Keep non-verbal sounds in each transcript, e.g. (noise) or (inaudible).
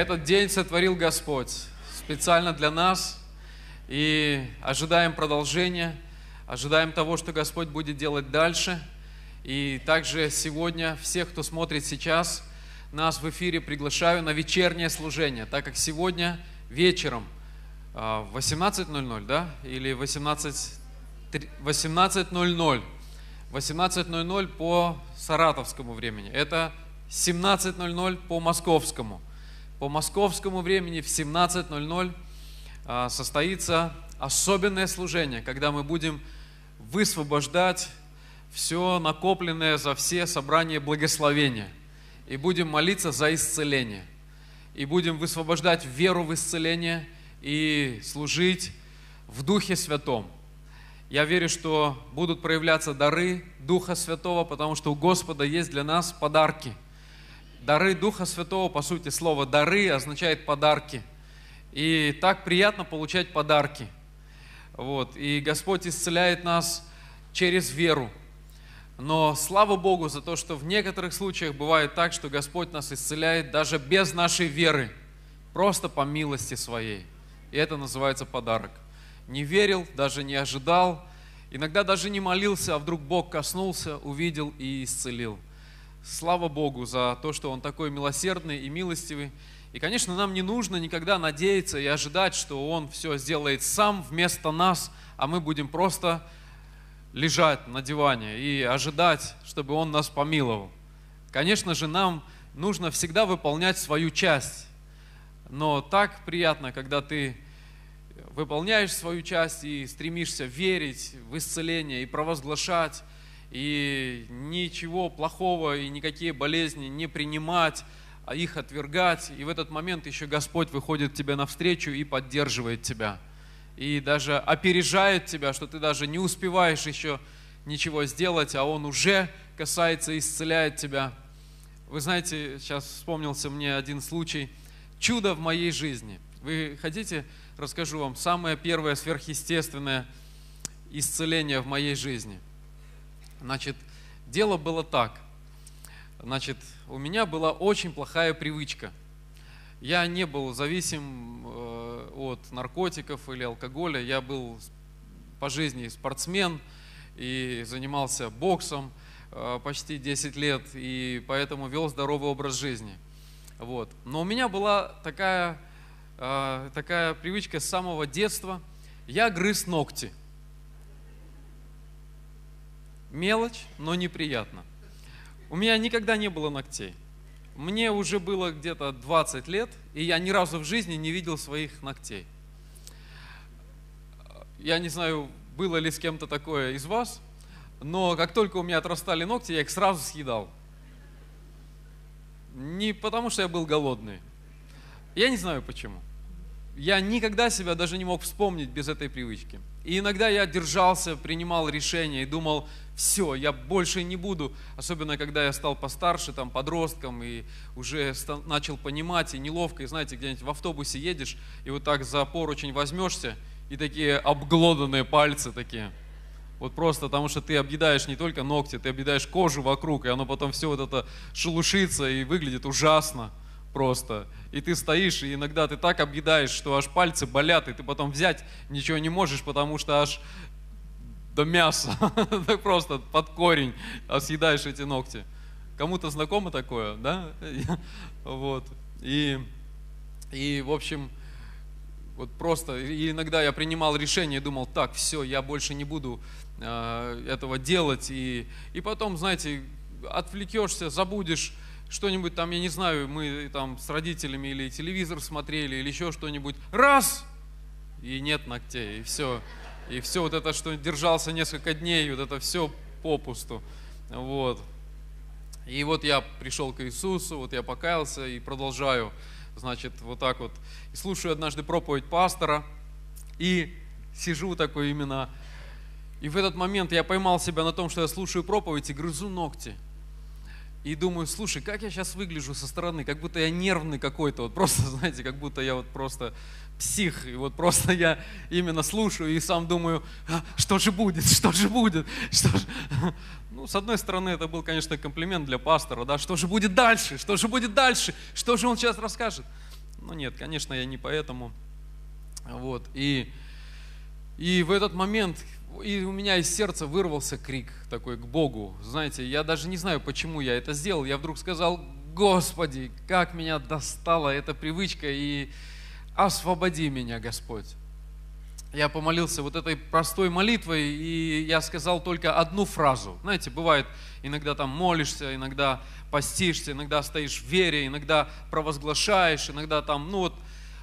Этот день сотворил Господь специально для нас и ожидаем продолжения, ожидаем того, что Господь будет делать дальше. И также сегодня всех, кто смотрит сейчас, нас в эфире приглашаю на вечернее служение, так как сегодня вечером а, в 18.00, да, или 18, 18.00, 18.00 по саратовскому времени. Это 17.00 по московскому. По московскому времени в 17.00 а, состоится особенное служение, когда мы будем высвобождать все накопленное за все собрания благословения. И будем молиться за исцеление. И будем высвобождать веру в исцеление и служить в Духе Святом. Я верю, что будут проявляться дары Духа Святого, потому что у Господа есть для нас подарки – Дары Духа Святого, по сути, слово «дары» означает «подарки». И так приятно получать подарки. Вот. И Господь исцеляет нас через веру. Но слава Богу за то, что в некоторых случаях бывает так, что Господь нас исцеляет даже без нашей веры, просто по милости своей. И это называется подарок. Не верил, даже не ожидал, иногда даже не молился, а вдруг Бог коснулся, увидел и исцелил. Слава Богу за то, что Он такой милосердный и милостивый. И, конечно, нам не нужно никогда надеяться и ожидать, что Он все сделает сам вместо нас, а мы будем просто лежать на диване и ожидать, чтобы Он нас помиловал. Конечно же, нам нужно всегда выполнять свою часть. Но так приятно, когда ты выполняешь свою часть и стремишься верить в исцеление и провозглашать и ничего плохого и никакие болезни не принимать, а их отвергать. И в этот момент еще Господь выходит тебе навстречу и поддерживает тебя. И даже опережает тебя, что ты даже не успеваешь еще ничего сделать, а Он уже касается и исцеляет тебя. Вы знаете, сейчас вспомнился мне один случай. Чудо в моей жизни. Вы хотите, расскажу вам, самое первое сверхъестественное исцеление в моей жизни – Значит, дело было так. Значит, у меня была очень плохая привычка. Я не был зависим э, от наркотиков или алкоголя. Я был по жизни спортсмен и занимался боксом э, почти 10 лет, и поэтому вел здоровый образ жизни. Вот. Но у меня была такая, э, такая привычка с самого детства. Я грыз ногти. Мелочь, но неприятно. У меня никогда не было ногтей. Мне уже было где-то 20 лет, и я ни разу в жизни не видел своих ногтей. Я не знаю, было ли с кем-то такое из вас, но как только у меня отрастали ногти, я их сразу съедал. Не потому, что я был голодный. Я не знаю почему. Я никогда себя даже не мог вспомнить без этой привычки. И иногда я держался, принимал решения и думал, все, я больше не буду, особенно когда я стал постарше, там, подростком, и уже начал понимать, и неловко, и знаете, где-нибудь в автобусе едешь, и вот так за поручень возьмешься, и такие обглоданные пальцы такие. Вот просто потому, что ты объедаешь не только ногти, ты объедаешь кожу вокруг, и оно потом все вот это шелушится и выглядит ужасно просто. И ты стоишь, и иногда ты так объедаешь, что аж пальцы болят, и ты потом взять ничего не можешь, потому что аж до мяса, (laughs) просто под корень съедаешь эти ногти. Кому-то знакомо такое, да? (laughs) Вот. И, и в общем, вот просто, и иногда я принимал решение и думал, так, все, я больше не буду э, этого делать. И, и потом, знаете, отвлекешься, забудешь, что-нибудь там, я не знаю, мы там с родителями или телевизор смотрели, или еще что-нибудь, раз, и нет ногтей, и все. И все вот это, что держался несколько дней, вот это все попусту. Вот. И вот я пришел к Иисусу, вот я покаялся и продолжаю, значит, вот так вот. И слушаю однажды проповедь пастора, и сижу такой именно, и в этот момент я поймал себя на том, что я слушаю проповедь и грызу ногти – и думаю, слушай, как я сейчас выгляжу со стороны, как будто я нервный какой-то, вот просто, (laughs) знаете, как будто я вот просто псих, и вот просто я именно слушаю и сам думаю, а, что же будет, (laughs) что же будет, что же... (laughs) Ну, с одной стороны, это был, конечно, комплимент для пастора, да, что же будет дальше, что же будет дальше, что же он сейчас расскажет. Ну нет, конечно, я не поэтому. Вот. И, и в этот момент и у меня из сердца вырвался крик такой к Богу. Знаете, я даже не знаю, почему я это сделал. Я вдруг сказал, Господи, как меня достала эта привычка, и освободи меня, Господь. Я помолился вот этой простой молитвой, и я сказал только одну фразу. Знаете, бывает, иногда там молишься, иногда постишься, иногда стоишь в вере, иногда провозглашаешь, иногда там, ну вот,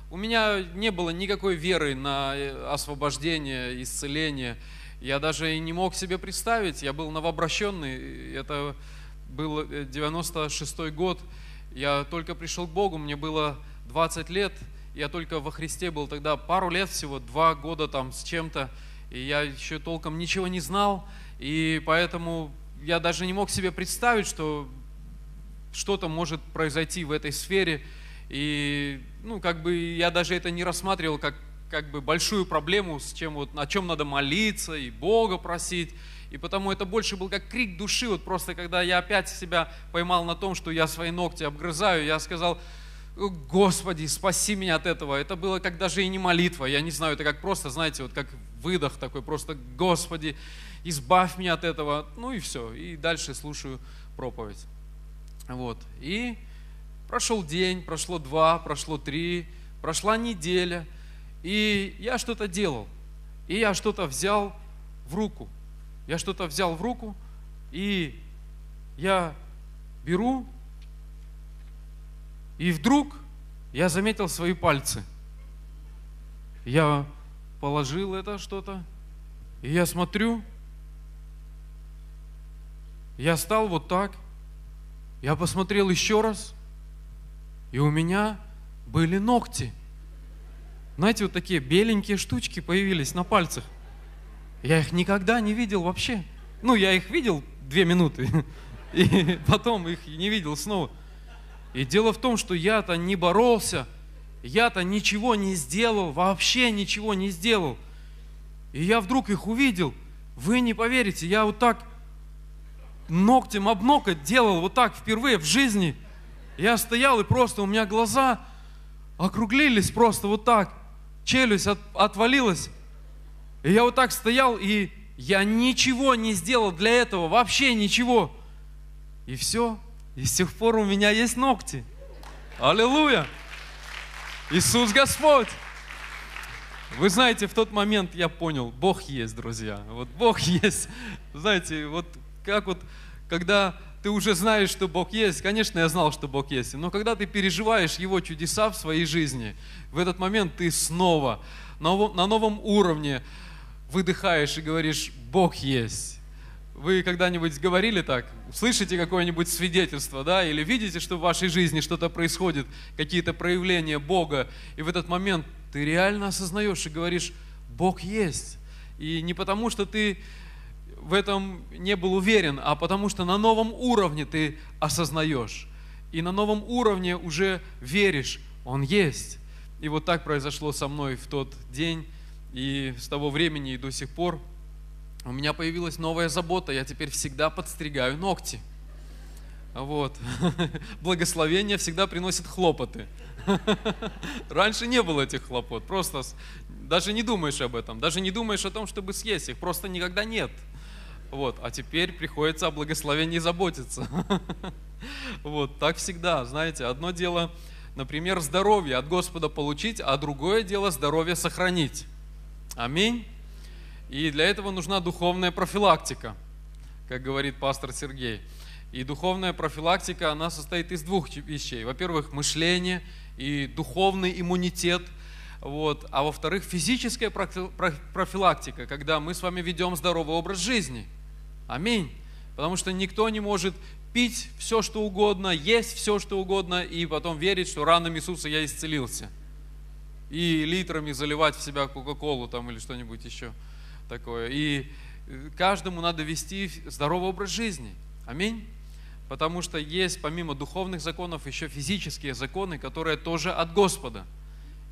у меня не было никакой веры на э, освобождение, исцеление. Я даже и не мог себе представить, я был новообращенный, это был 96 э, год, я только пришел к Богу, мне было 20 лет, я только во Христе был тогда пару лет всего, два года там с чем-то, и я еще толком ничего не знал, и поэтому я даже не мог себе представить, что что-то может произойти в этой сфере, и ну, как бы я даже это не рассматривал как как бы большую проблему, с чем вот, о чем надо молиться и Бога просить. И потому это больше был как крик души, вот просто когда я опять себя поймал на том, что я свои ногти обгрызаю, я сказал, Господи, спаси меня от этого. Это было как даже и не молитва, я не знаю, это как просто, знаете, вот как выдох такой, просто, Господи, избавь меня от этого. Ну и все, и дальше слушаю проповедь. Вот, и прошел день, прошло два, прошло три, прошла неделя – и я что-то делал. И я что-то взял в руку. Я что-то взял в руку, и я беру, и вдруг я заметил свои пальцы. Я положил это что-то, и я смотрю, я стал вот так, я посмотрел еще раз, и у меня были ногти – знаете, вот такие беленькие штучки появились на пальцах. Я их никогда не видел вообще. Ну, я их видел две минуты, (laughs) и потом их не видел снова. И дело в том, что я-то не боролся, я-то ничего не сделал, вообще ничего не сделал. И я вдруг их увидел. Вы не поверите, я вот так ногтем об ноготь делал, вот так впервые в жизни. Я стоял, и просто у меня глаза округлились просто вот так челюсть от, отвалилась. И я вот так стоял, и я ничего не сделал для этого, вообще ничего. И все. И с тех пор у меня есть ногти. Аллилуйя! Иисус Господь! Вы знаете, в тот момент я понял, Бог есть, друзья. Вот Бог (laughs) есть. Знаете, вот как вот, когда ты уже знаешь, что Бог есть. Конечно, я знал, что Бог есть. Но когда ты переживаешь Его чудеса в своей жизни, в этот момент ты снова на новом уровне выдыхаешь и говоришь, Бог есть. Вы когда-нибудь говорили так? Слышите какое-нибудь свидетельство, да? Или видите, что в вашей жизни что-то происходит, какие-то проявления Бога, и в этот момент ты реально осознаешь и говоришь, Бог есть. И не потому, что ты в этом не был уверен, а потому что на новом уровне ты осознаешь. И на новом уровне уже веришь, Он есть. И вот так произошло со мной в тот день, и с того времени и до сих пор у меня появилась новая забота. Я теперь всегда подстригаю ногти. Вот. (laughs) Благословение всегда приносит хлопоты. (laughs) Раньше не было этих хлопот. Просто даже не думаешь об этом. Даже не думаешь о том, чтобы съесть их. Просто никогда нет. Вот, а теперь приходится о благословении заботиться. (laughs) Вот, так всегда, знаете, одно дело, например, здоровье от Господа получить, а другое дело здоровье сохранить. Аминь. И для этого нужна духовная профилактика, как говорит пастор Сергей. И духовная профилактика, она состоит из двух вещей. Во-первых, мышление и духовный иммунитет – вот. А во-вторых, физическая профилактика, когда мы с вами ведем здоровый образ жизни – Аминь. Потому что никто не может пить все, что угодно, есть все, что угодно, и потом верить, что ранами Иисуса я исцелился. И литрами заливать в себя Кока-Колу там или что-нибудь еще такое. И э, каждому надо вести здоровый образ жизни. Аминь. Потому что есть помимо духовных законов еще физические законы, которые тоже от Господа.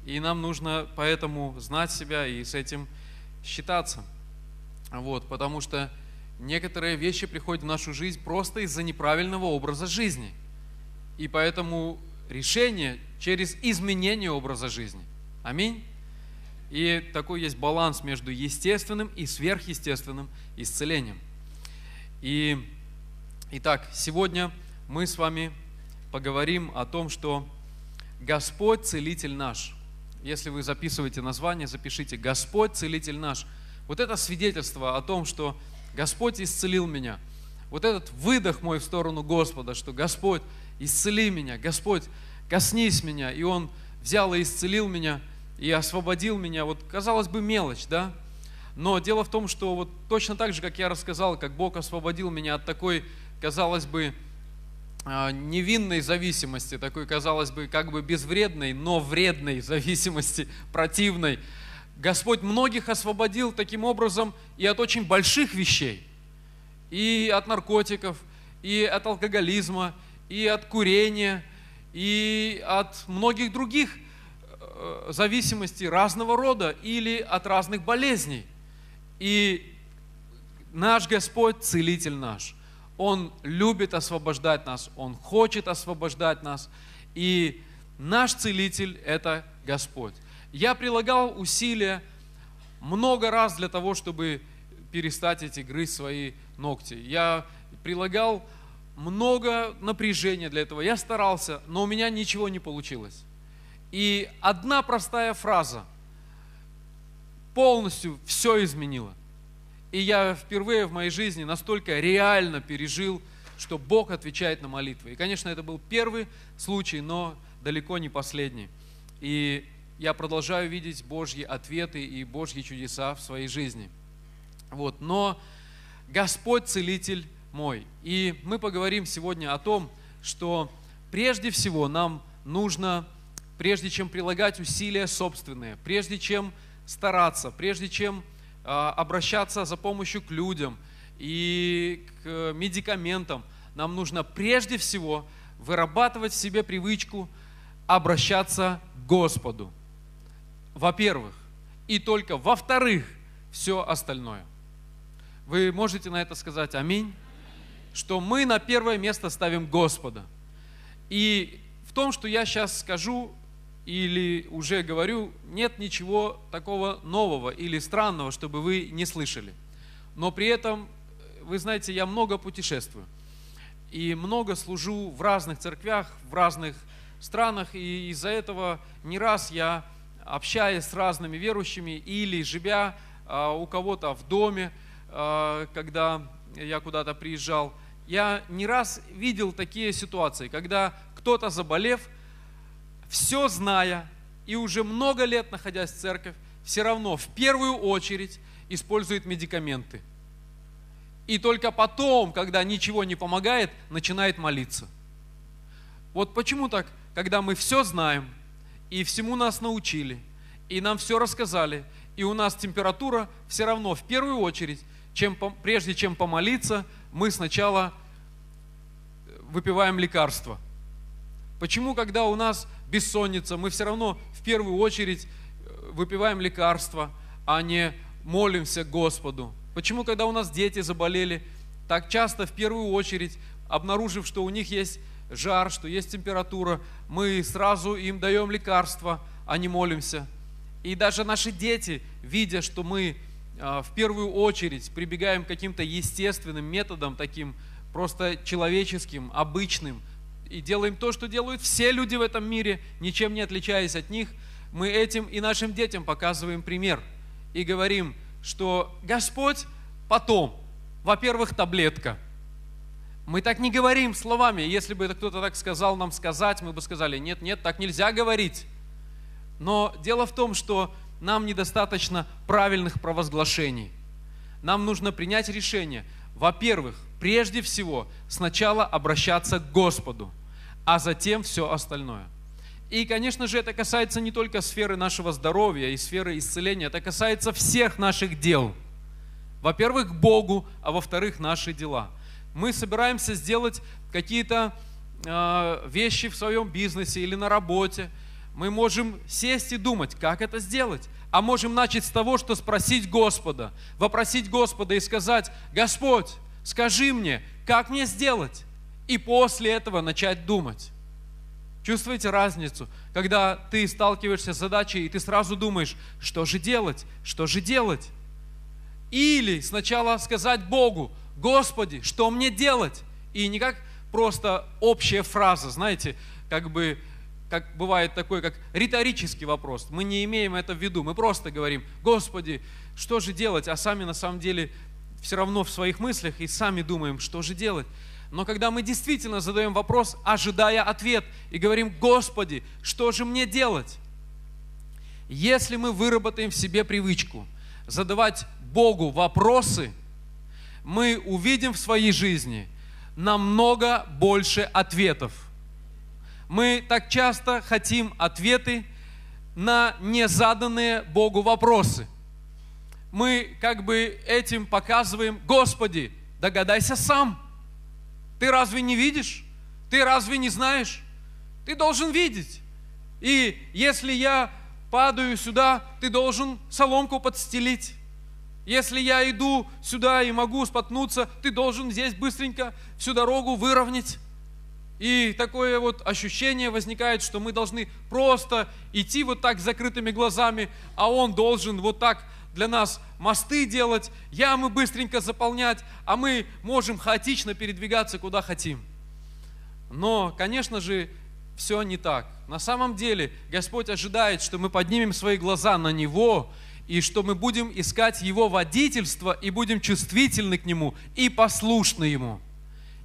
И нам нужно поэтому знать себя и с этим считаться. Вот, потому что некоторые вещи приходят в нашу жизнь просто из-за неправильного образа жизни. И поэтому решение через изменение образа жизни. Аминь. И такой есть баланс между естественным и сверхъестественным исцелением. И, итак, сегодня мы с вами поговорим о том, что Господь целитель наш. Если вы записываете название, запишите Господь целитель наш. Вот это свидетельство о том, что Господь исцелил меня. Вот этот выдох мой в сторону Господа, что Господь, исцели меня, Господь, коснись меня. И Он взял и исцелил меня – и освободил меня. Вот, казалось бы, мелочь, да? Но дело в том, что вот точно так же, как я рассказал, как Бог освободил меня от такой, казалось бы, а, невинной зависимости, такой, казалось бы, как бы безвредной, но вредной (laughs) зависимости, противной. Господь многих освободил таким образом и от очень больших вещей, и от наркотиков, и от алкоголизма, и от курения, и от многих других зависимости разного рода или от разных болезней. И наш Господь, целитель наш, Он любит освобождать нас, Он хочет освобождать нас. И наш целитель – это Господь. Я прилагал усилия много раз для того, чтобы перестать эти грызть свои ногти. Я прилагал много напряжения для этого. Я старался, но у меня ничего не получилось. И одна простая фраза полностью все изменила. И я впервые в моей жизни настолько реально пережил, что Бог отвечает на молитвы. И, конечно, это был первый случай, но далеко не последний. И я продолжаю видеть Божьи ответы и Божьи чудеса в своей жизни. Вот. Но Господь целитель мой. И мы поговорим сегодня о том, что прежде всего нам нужно прежде чем прилагать усилия собственные, прежде чем стараться, прежде чем э, обращаться за помощью к людям и к медикаментам, нам нужно прежде всего вырабатывать в себе привычку обращаться к Господу. Во-первых. И только во-вторых, все остальное. Вы можете на это сказать аминь? Что мы на первое место ставим Господа. И в том, что я сейчас скажу, или уже говорю, нет ничего такого нового или странного, чтобы вы не слышали. Но при этом, вы знаете, я много путешествую и много служу в разных церквях, в разных странах, и из-за этого не раз я, общаясь с разными верующими или живя а, у кого-то в доме, а, когда я куда-то приезжал, я не раз видел такие ситуации, когда кто-то заболев – все зная и уже много лет находясь в церковь, все равно в первую очередь использует медикаменты. И только потом, когда ничего не помогает, начинает молиться. Вот почему так, когда мы все знаем, и всему нас научили, и нам все рассказали, и у нас температура все равно в первую очередь, чем, прежде чем помолиться, мы сначала выпиваем лекарства. Почему, когда у нас бессонница, мы все равно в первую очередь э, выпиваем лекарства, а не молимся Господу? Почему, когда у нас дети заболели, так часто в первую очередь, обнаружив, что у них есть жар, что есть температура, мы сразу им даем лекарства, а не молимся? И даже наши дети, видя, что мы э, в первую очередь прибегаем к каким-то естественным методам, таким просто человеческим, обычным – и делаем то, что делают все люди в этом мире, ничем не отличаясь от них, мы этим и нашим детям показываем пример и говорим, что Господь потом, во-первых, таблетка. Мы так не говорим словами. Если бы кто-то так сказал нам сказать, мы бы сказали, нет, нет, так нельзя говорить. Но дело в том, что нам недостаточно правильных провозглашений. Нам нужно принять решение. Во-первых, прежде всего, сначала обращаться к Господу, а затем все остальное. И, конечно же, это касается не только сферы нашего здоровья и сферы исцеления, это касается всех наших дел. Во-первых, к Богу, а во-вторых, наши дела. Мы собираемся сделать какие-то э, вещи в своем бизнесе или на работе. Мы можем сесть и думать, как это сделать. А можем начать с того, что спросить Господа, вопросить Господа и сказать, Господь, скажи мне, как мне сделать? И после этого начать думать. Чувствуете разницу? Когда ты сталкиваешься с задачей, и ты сразу думаешь, что же делать, что же делать? Или сначала сказать Богу, Господи, что мне делать? И не как просто общая фраза, знаете, как бы, как бывает такой, как риторический вопрос. Мы не имеем это в виду, мы просто говорим, Господи, что же делать? А сами на самом деле все равно в своих мыслях и сами думаем, что же делать. Но когда мы действительно задаем вопрос, ожидая ответ, и говорим, Господи, что же мне делать? Если мы выработаем в себе привычку задавать Богу вопросы, мы увидим в своей жизни намного больше ответов. Мы так часто хотим ответы на незаданные Богу вопросы. Мы как бы этим показываем, Господи, догадайся сам – ты разве не видишь? Ты разве не знаешь? Ты должен видеть. И если я падаю сюда, ты должен соломку подстелить. Если я иду сюда и могу споткнуться, ты должен здесь быстренько всю дорогу выровнять. И такое вот ощущение возникает, что мы должны просто идти вот так с закрытыми глазами, а он должен вот так для нас мосты делать, ямы быстренько заполнять, а мы можем хаотично передвигаться куда хотим. Но, конечно же, все не так. На самом деле Господь ожидает, что мы поднимем свои глаза на Него, и что мы будем искать Его водительство, и будем чувствительны к Нему, и послушны Ему.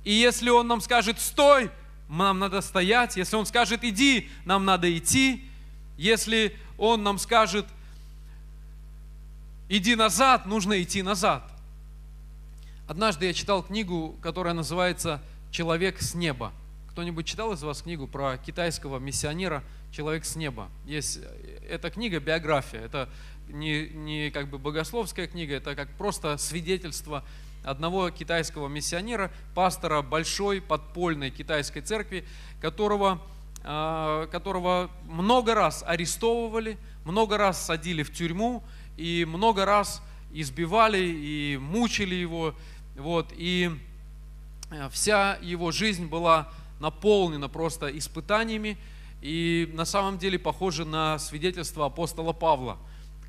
И если Он нам скажет «стой», нам надо стоять. Если Он скажет «иди», нам надо идти. Если Он нам скажет – иди назад, нужно идти назад. Однажды я читал книгу, которая называется «Человек с неба». Кто-нибудь читал из вас книгу про китайского миссионера «Человек с неба»? Есть эта книга биография, это не, не как бы богословская книга, это как просто свидетельство одного китайского миссионера, пастора большой подпольной китайской церкви, которого, а, которого много раз арестовывали, много раз садили в тюрьму, и много раз избивали и мучили его. Вот, и э, вся его жизнь была наполнена просто испытаниями, и на самом деле похоже на свидетельство апостола Павла,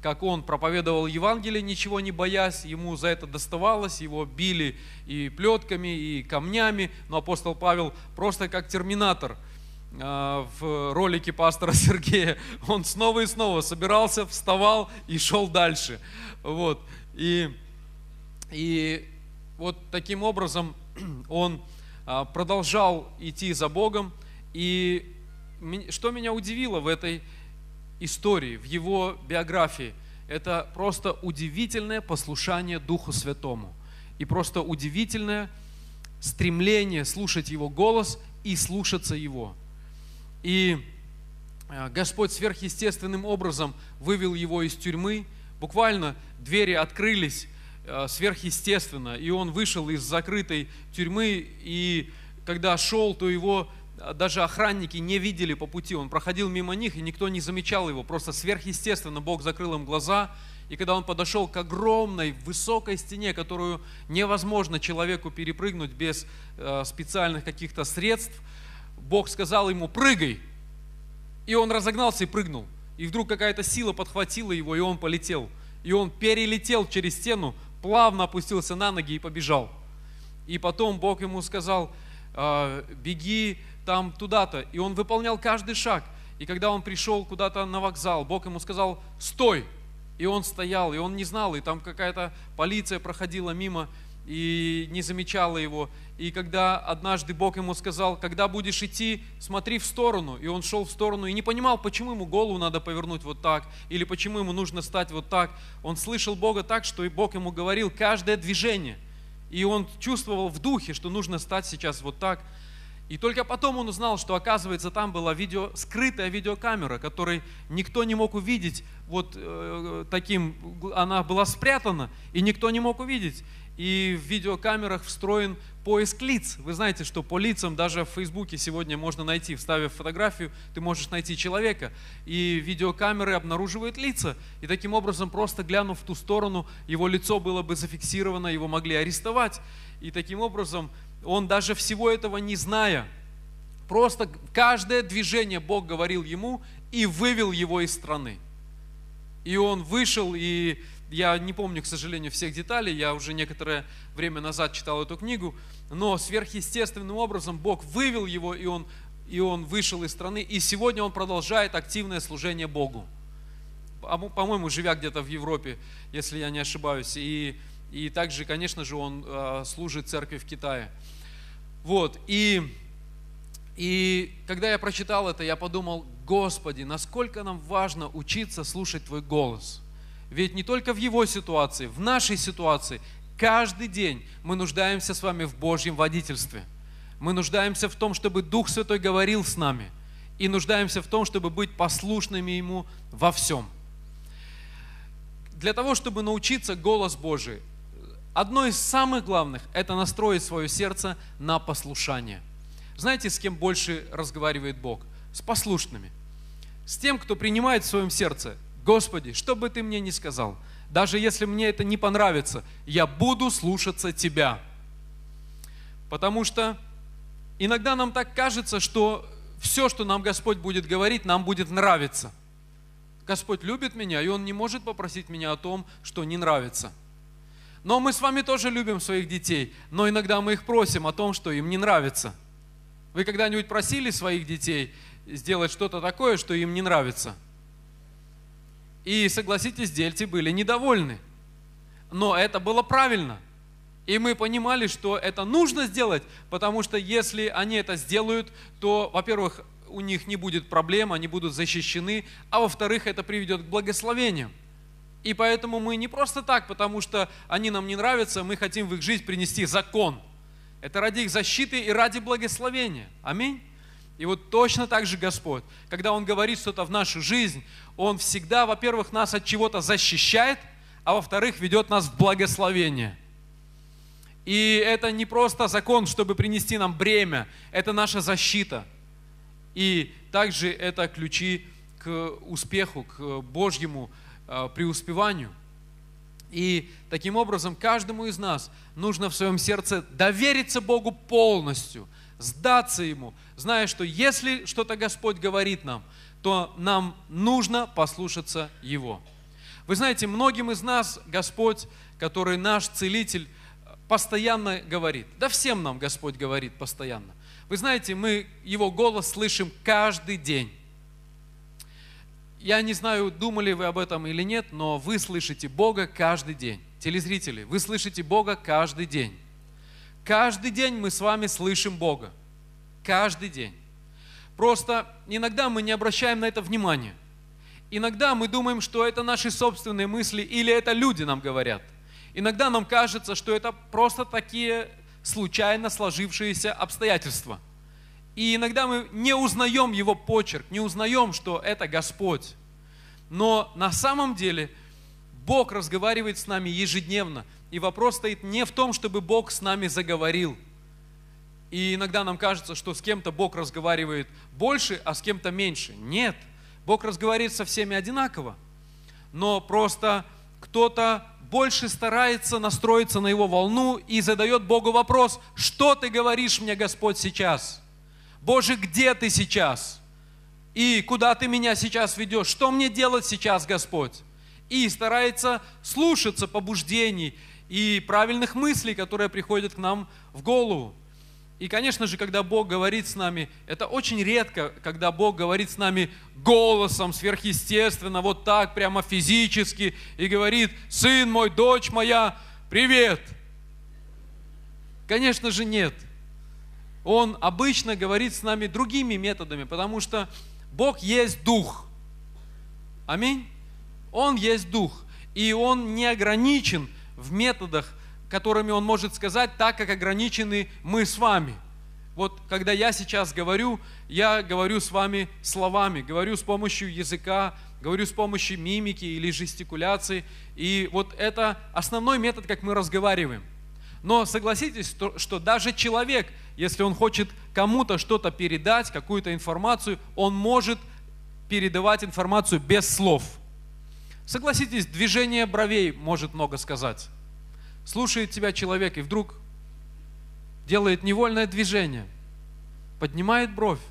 как он проповедовал Евангелие, ничего не боясь, ему за это доставалось, его били и плетками, и камнями, но апостол Павел просто как терминатор – а, в ролике пастора (laughs) Сергея, он снова и снова собирался, вставал и шел дальше. Вот. И, и вот таким образом (clears throat) он а, продолжал идти за Богом. И что меня удивило в этой истории, в его биографии, это просто удивительное послушание Духу Святому. И просто удивительное стремление слушать Его голос и слушаться Его. И э, Господь сверхъестественным образом вывел его из тюрьмы. Буквально двери открылись э, сверхъестественно, и он вышел из закрытой тюрьмы, и когда шел, то его даже охранники не видели по пути. Он проходил мимо них, и никто не замечал его. Просто сверхъестественно Бог закрыл им глаза. И когда он подошел к огромной, высокой стене, которую невозможно человеку перепрыгнуть без специальных каких-то средств, Бог сказал ему, прыгай. И он разогнался и прыгнул. И вдруг какая-то сила подхватила его, и он полетел. И он перелетел через стену, плавно опустился на ноги и побежал. И потом Бог ему сказал, «А, беги там туда-то. И он выполнял каждый шаг. И когда он пришел куда-то на вокзал, Бог ему сказал, стой. И он стоял, и он не знал, и там какая-то полиция проходила мимо, и не замечала его. И когда однажды Бог ему сказал, когда будешь идти, смотри в сторону. И он шел в сторону и не понимал, почему ему голову надо повернуть вот так, или почему ему нужно стать вот так. Он слышал Бога так, что и Бог ему говорил каждое движение. И он чувствовал в духе, что нужно стать сейчас вот так. И только потом он узнал, что оказывается там была видео, скрытая видеокамера, которой никто не мог увидеть. Вот э, таким, она была спрятана, и никто не мог увидеть и в видеокамерах встроен поиск лиц. Вы знаете, что по лицам даже в Фейсбуке сегодня можно найти, вставив фотографию, ты можешь найти человека, и видеокамеры обнаруживают лица. И таким образом, просто глянув в ту сторону, его лицо было бы зафиксировано, его могли арестовать. И таким образом, он даже всего этого не зная, Просто каждое движение Бог говорил ему и вывел его из страны. И он вышел, и я не помню, к сожалению, всех деталей, я уже некоторое время назад читал эту книгу, но сверхъестественным образом Бог вывел его, и он, и он вышел из страны, и сегодня он продолжает активное служение Богу. По-моему, живя где-то в Европе, если я не ошибаюсь, и, и также, конечно же, он э, служит церкви в Китае. Вот, и и когда я прочитал это, я подумал, Господи, насколько нам важно учиться слушать Твой голос. Ведь не только в его ситуации, в нашей ситуации, каждый день мы нуждаемся с вами в Божьем водительстве. Мы нуждаемся в том, чтобы Дух Святой говорил с нами. И нуждаемся в том, чтобы быть послушными Ему во всем. Для того, чтобы научиться голос Божий, одно из самых главных – это настроить свое сердце на послушание – знаете, с кем больше разговаривает Бог? С послушными. С тем, кто принимает в своем сердце, Господи, что бы ты мне ни сказал, даже если мне это не понравится, я буду слушаться Тебя. Потому что иногда нам так кажется, что все, что нам Господь будет говорить, нам будет нравиться. Господь любит меня, и Он не может попросить меня о том, что не нравится. Но мы с вами тоже любим своих детей, но иногда мы их просим о том, что им не нравится – вы когда-нибудь просили своих детей сделать что-то такое, что им не нравится? И, согласитесь, дельцы были недовольны. Но это было правильно. И мы понимали, что это нужно сделать, потому что если они это сделают, то, во-первых, у них не будет проблем, они будут защищены, а во-вторых, это приведет к благословениям. И поэтому мы не просто так, потому что они нам не нравятся, мы хотим в их жизнь принести закон – это ради их защиты и ради благословения. Аминь. И вот точно так же Господь, когда Он говорит что-то в нашу жизнь, Он всегда, во-первых, нас от чего-то защищает, а во-вторых, ведет нас в благословение. И это не просто закон, чтобы принести нам бремя, это наша защита. И также это ключи к успеху, к Божьему преуспеванию. И таким образом каждому из нас нужно в своем сердце довериться Богу полностью, сдаться Ему, зная, что если что-то Господь говорит нам, то нам нужно послушаться Его. Вы знаете, многим из нас Господь, который наш целитель, постоянно говорит. Да всем нам Господь говорит постоянно. Вы знаете, мы Его голос слышим каждый день. Я не знаю, думали вы об этом или нет, но вы слышите Бога каждый день. Телезрители, вы слышите Бога каждый день. Каждый день мы с вами слышим Бога. Каждый день. Просто иногда мы не обращаем на это внимания. Иногда мы думаем, что это наши собственные мысли или это люди нам говорят. Иногда нам кажется, что это просто такие случайно сложившиеся обстоятельства – и иногда мы не узнаем Его почерк, не узнаем, что это Господь. Но на самом деле Бог разговаривает с нами ежедневно. И вопрос стоит не в том, чтобы Бог с нами заговорил. И иногда нам кажется, что с кем-то Бог разговаривает больше, а с кем-то меньше. Нет, Бог разговаривает со всеми одинаково. Но просто кто-то больше старается настроиться на его волну и задает Богу вопрос, что ты говоришь мне, Господь, сейчас? Боже, где ты сейчас? И куда ты меня сейчас ведешь? Что мне делать сейчас, Господь? И старается слушаться побуждений и правильных мыслей, которые приходят к нам в голову. И, конечно же, когда Бог говорит с нами, это очень редко, когда Бог говорит с нами голосом сверхъестественно, вот так, прямо физически, и говорит, сын мой, дочь моя, привет. Конечно же, нет. Он обычно говорит с нами другими методами, потому что Бог есть Дух. Аминь. Он есть Дух. И Он не ограничен в методах, которыми Он может сказать, так как ограничены мы с вами. Вот когда я сейчас говорю, я говорю с вами словами, говорю с помощью языка, говорю с помощью мимики или жестикуляции. И вот это основной метод, как мы разговариваем. Но согласитесь, что даже человек, если он хочет кому-то что-то передать, какую-то информацию, он может передавать информацию без слов. Согласитесь, движение бровей может много сказать. Слушает тебя человек и вдруг делает невольное движение. поднимает бровь.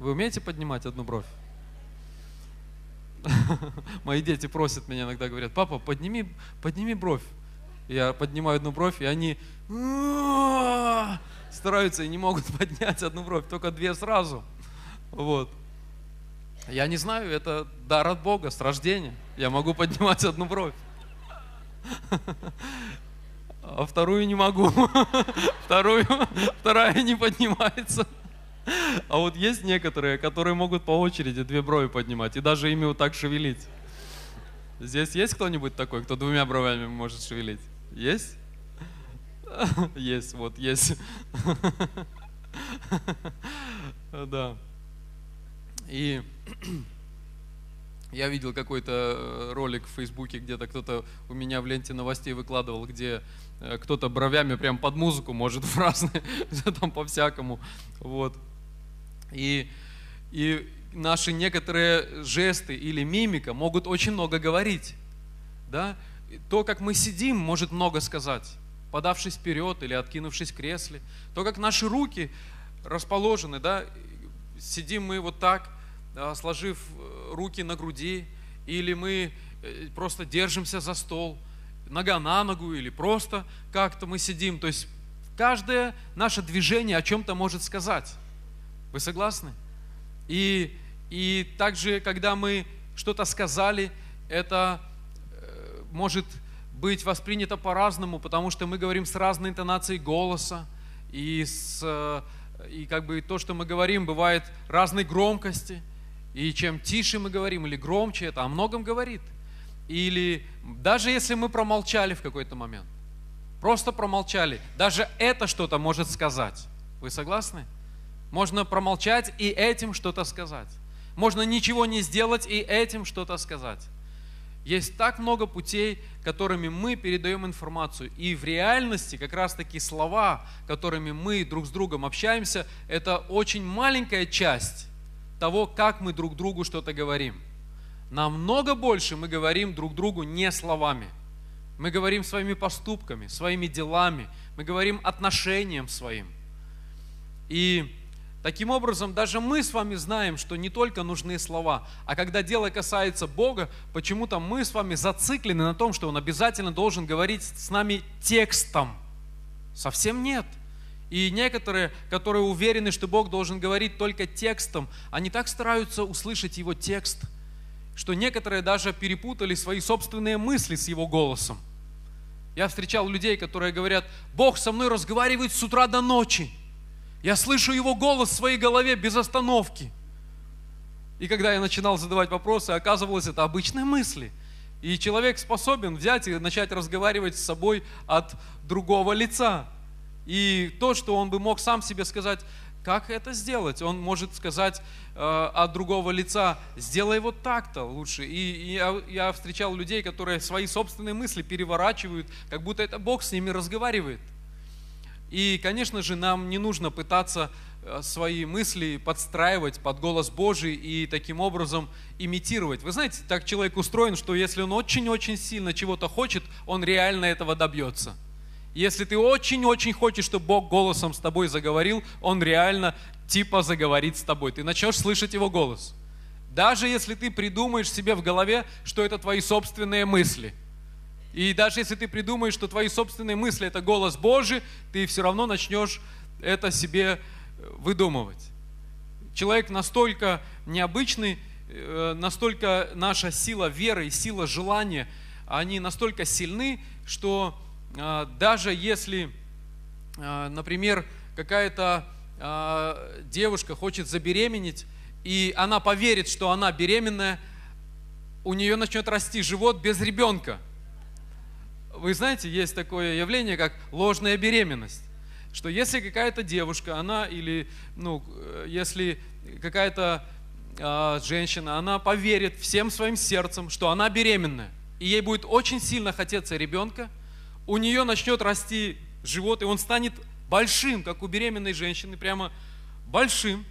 Вы умеете поднимать одну бровь? (laughs) Мои дети просят меня иногда, говорят, папа, подними, подними бровь. Я поднимаю одну бровь, и они стараются и не могут (laughs) поднять одну бровь, только две сразу. Вот. Я не знаю, это дар от Бога, с рождения. Я могу поднимать одну бровь. (laughs) А вторую не могу. (laughs) Вторую, вторая не поднимается. А вот есть некоторые, которые могут по очереди две брови поднимать и даже ими вот так шевелить. Здесь есть кто-нибудь такой, кто двумя бровями может шевелить? Есть? (laughs) Есть, вот, есть. (laughs) Да. И (clears throat) я видел какой-то э, ролик в Фейсбуке, где-то кто-то у меня в ленте новостей выкладывал, где э, кто-то бровями прям под музыку может в разные, (laughs) там по-всякому. Вот. И, и наши некоторые жесты или мимика могут очень много говорить. Да? То, как мы сидим, может много сказать, подавшись вперед или откинувшись в кресле. То, как наши руки расположены, да? сидим мы вот так, сложив э, руки на груди, или мы э, просто держимся за стол, нога на ногу, или просто как-то мы сидим. То есть каждое наше движение о чем-то может сказать. Вы согласны? И, и также, когда мы что-то сказали, это может быть воспринято по-разному, потому что мы говорим с разной интонацией голоса, и, с, э, и как бы то, что мы говорим, бывает разной громкости. И чем тише мы говорим или громче, это о многом говорит. Или даже если мы промолчали в какой-то момент, просто промолчали, даже это что-то может сказать. Вы согласны? Можно промолчать и этим что-то сказать. Можно ничего не сделать и этим что-то сказать. Есть так много путей, которыми мы передаем информацию. И в реальности как раз таки слова, которыми мы друг с другом общаемся, это очень маленькая часть того, как мы друг другу что-то говорим. Намного больше мы говорим друг другу не словами. Мы говорим своими поступками, своими делами, мы говорим отношением своим. И Таким образом, даже мы с вами знаем, что не только нужны слова, а когда дело касается Бога, почему-то мы с вами зациклены на том, что Он обязательно должен говорить с нами текстом. Совсем нет. И некоторые, которые уверены, что Бог должен говорить только текстом, они так стараются услышать Его текст, что некоторые даже перепутали свои собственные мысли с Его голосом. Я встречал людей, которые говорят, Бог со мной разговаривает с утра до ночи. Я слышу его голос в своей голове без остановки. И когда я начинал задавать вопросы, оказывалось, это обычные мысли. И человек способен взять и начать разговаривать с собой от другого лица. И то, что он бы мог сам себе сказать, как это сделать? Он может сказать э, от другого лица, сделай вот так-то лучше. И, и я, я встречал людей, которые свои собственные мысли переворачивают, как будто это Бог с ними разговаривает. И, конечно же, нам не нужно пытаться э, свои мысли подстраивать под голос Божий и таким образом имитировать. Вы знаете, так человек устроен, что если он очень-очень сильно чего-то хочет, он реально этого добьется. Если ты очень-очень хочешь, чтобы Бог голосом с тобой заговорил, Он реально типа заговорит с тобой. Ты начнешь слышать Его голос. Даже если ты придумаешь себе в голове, что это твои собственные мысли – и даже если ты придумаешь, что твои собственные мысли – это голос Божий, ты все равно начнешь это себе э, выдумывать. Человек настолько необычный, э, настолько наша сила веры и сила желания, они настолько сильны, что э, даже если, например, какая-то девушка хочет забеременеть, и она поверит, что она беременная, у нее начнет расти живот без ребенка – вы знаете, есть такое явление, как ложная беременность. Что если какая-то девушка, она или, ну, если какая-то э, женщина, она поверит всем своим сердцем, что она беременная, и ей будет очень сильно хотеться ребенка, у нее начнет расти живот, и он станет большим, как у беременной женщины, прямо большим.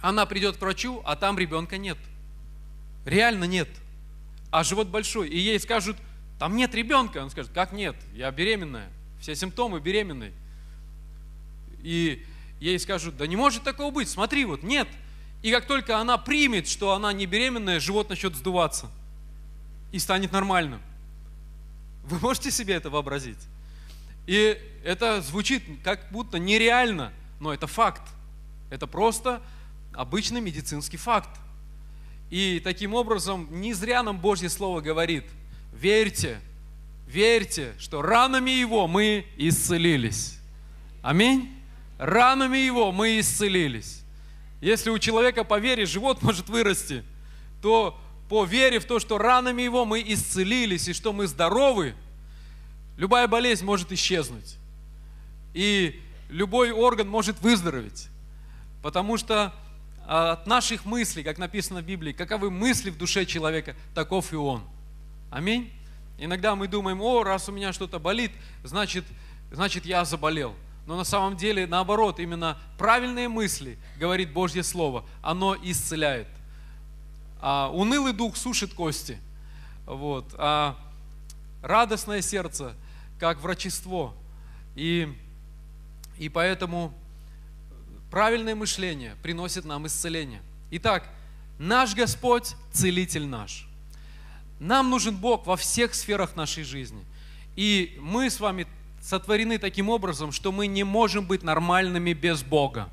Она придет к врачу, а там ребенка нет. Реально нет. А живот большой. И ей скажут, там нет ребенка. Он скажет, как нет? Я беременная. Все симптомы беременной. И, ей скажут, да не может такого быть, смотри, вот нет. И как только она примет, что она не беременная, живот начнет сдуваться и станет нормальным. Вы можете себе это вообразить? И это звучит как будто нереально, но это факт. Это просто обычный медицинский факт. И таким образом не зря нам Божье Слово говорит, верьте, верьте, что ранами Его мы исцелились. Аминь. Ранами Его мы исцелились. Если у человека по вере живот (laughs) может вырасти, то по вере в то, что ранами Его мы исцелились и что мы здоровы, любая болезнь может исчезнуть. И любой орган может выздороветь. Потому что а, от наших мыслей, как написано в Библии, каковы мысли в душе человека, таков и он. Аминь. Иногда мы думаем, о, раз у меня что-то болит, значит, значит я заболел. Но на самом деле, наоборот, именно правильные мысли, говорит Божье Слово, оно исцеляет. А унылый дух сушит кости. Вот. А радостное сердце, как врачество. И, и поэтому правильное мышление приносит нам исцеление. Итак, наш Господь – целитель наш. Нам нужен Бог во всех сферах нашей жизни. И мы с вами сотворены таким образом, что мы не можем быть нормальными без Бога.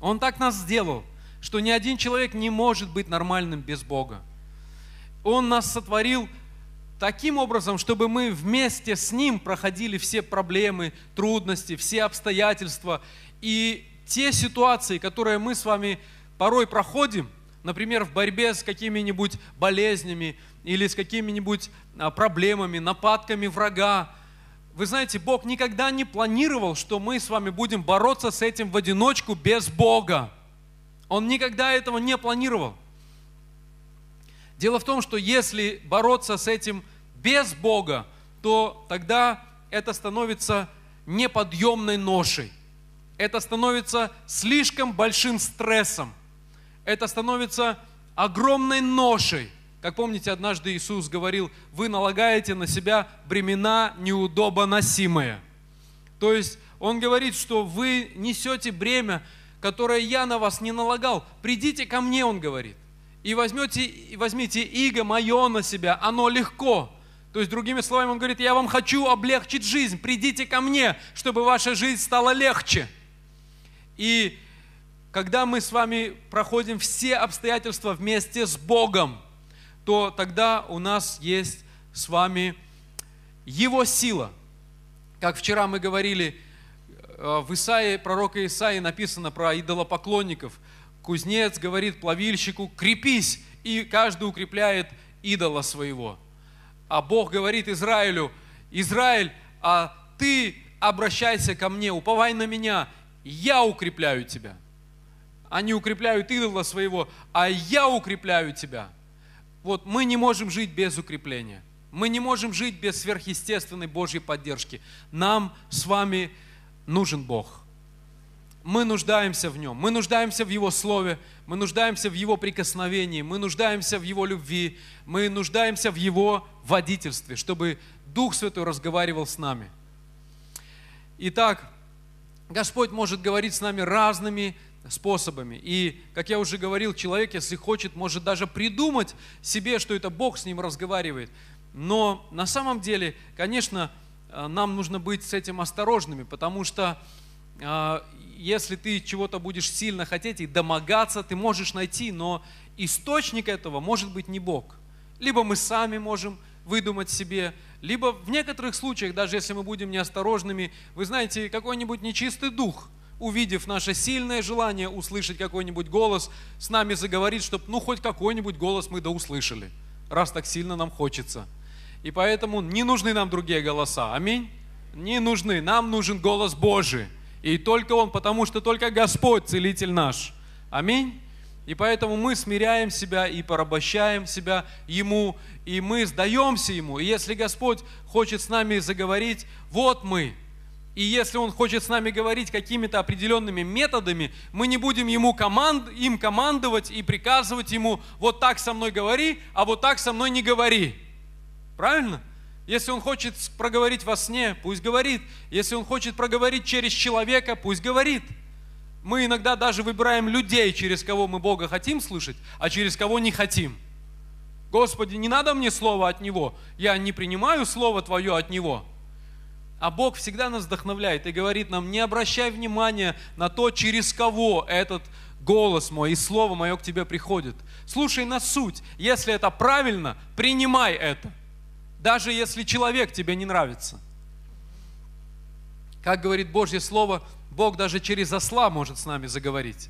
Он так нас сделал, что ни один человек не может быть нормальным без Бога. Он нас сотворил таким образом, чтобы мы вместе с Ним проходили все проблемы, трудности, все обстоятельства и те ситуации, которые мы с вами порой проходим, например, в борьбе с какими-нибудь болезнями, или с какими-нибудь а, проблемами, нападками врага. Вы знаете, Бог никогда не планировал, что мы с вами будем бороться с этим в одиночку без Бога. Он никогда этого не планировал. Дело в том, что если бороться с этим без Бога, то тогда это становится неподъемной ношей. Это становится слишком большим стрессом. Это становится огромной ношей – как помните, однажды Иисус говорил, вы налагаете на себя бремена неудобоносимые. То есть Он говорит, что вы несете бремя, которое я на вас не налагал. Придите ко мне, Он говорит, и возьмете, возьмите иго мое на себя, оно легко. То есть, другими словами, Он говорит, я вам хочу облегчить жизнь, придите ко мне, чтобы ваша жизнь стала легче. И когда мы с вами проходим все обстоятельства вместе с Богом, то тогда у нас есть с вами Его сила. Как вчера мы говорили, э, в Исаии, пророка Исаии написано про идолопоклонников. Кузнец говорит плавильщику, крепись, и каждый укрепляет идола своего. А Бог говорит Израилю, Израиль, а ты обращайся ко мне, уповай на меня, я укрепляю тебя. Они укрепляют идола своего, а я укрепляю тебя. Вот мы не можем жить без укрепления. Мы не можем жить без сверхъестественной Божьей поддержки. Нам с вами нужен Бог. Мы нуждаемся в Нем. Мы нуждаемся в Его Слове. Мы нуждаемся в Его прикосновении. Мы нуждаемся в Его любви. Мы нуждаемся в Его водительстве, чтобы Дух Святой разговаривал с нами. Итак, Господь может говорить с нами разными способами. И, как я уже говорил, человек, если хочет, может даже придумать себе, что это Бог с ним разговаривает. Но на самом деле, конечно, э, нам нужно быть с этим осторожными, потому что э, если ты чего-то будешь сильно хотеть и домогаться, ты можешь найти, но источник этого может быть не Бог. Либо мы сами можем выдумать себе, либо в некоторых случаях, даже если мы будем неосторожными, вы знаете, какой-нибудь нечистый дух – увидев наше сильное желание услышать какой-нибудь голос, с нами заговорит, чтобы ну хоть какой-нибудь голос мы да услышали, раз так сильно нам хочется. И поэтому не нужны нам другие голоса. Аминь. Не нужны. Нам нужен голос Божий. И только Он, потому что только Господь, целитель наш. Аминь. И поэтому мы смиряем себя и порабощаем себя Ему, и мы сдаемся Ему. И если Господь хочет с нами заговорить, вот мы, и если Он хочет с нами говорить какими-то определенными методами, мы не будем ему команд, им командовать и приказывать Ему, вот так со мной говори, а вот так со мной не говори. Правильно? Если Он хочет проговорить во сне, пусть говорит. Если Он хочет проговорить через человека, пусть говорит. мы иногда даже выбираем людей, через кого мы Бога хотим слышать, а через кого не хотим. Господи, не надо мне слова от Него. Я не принимаю слово Твое от Него. А Бог всегда нас вдохновляет и говорит нам, не обращай внимания на то, через кого этот голос мой и слово мое к тебе приходит. Слушай на суть. Если это правильно, принимай это. Даже если человек тебе не нравится. Как говорит Божье Слово, Бог даже через осла может с нами заговорить.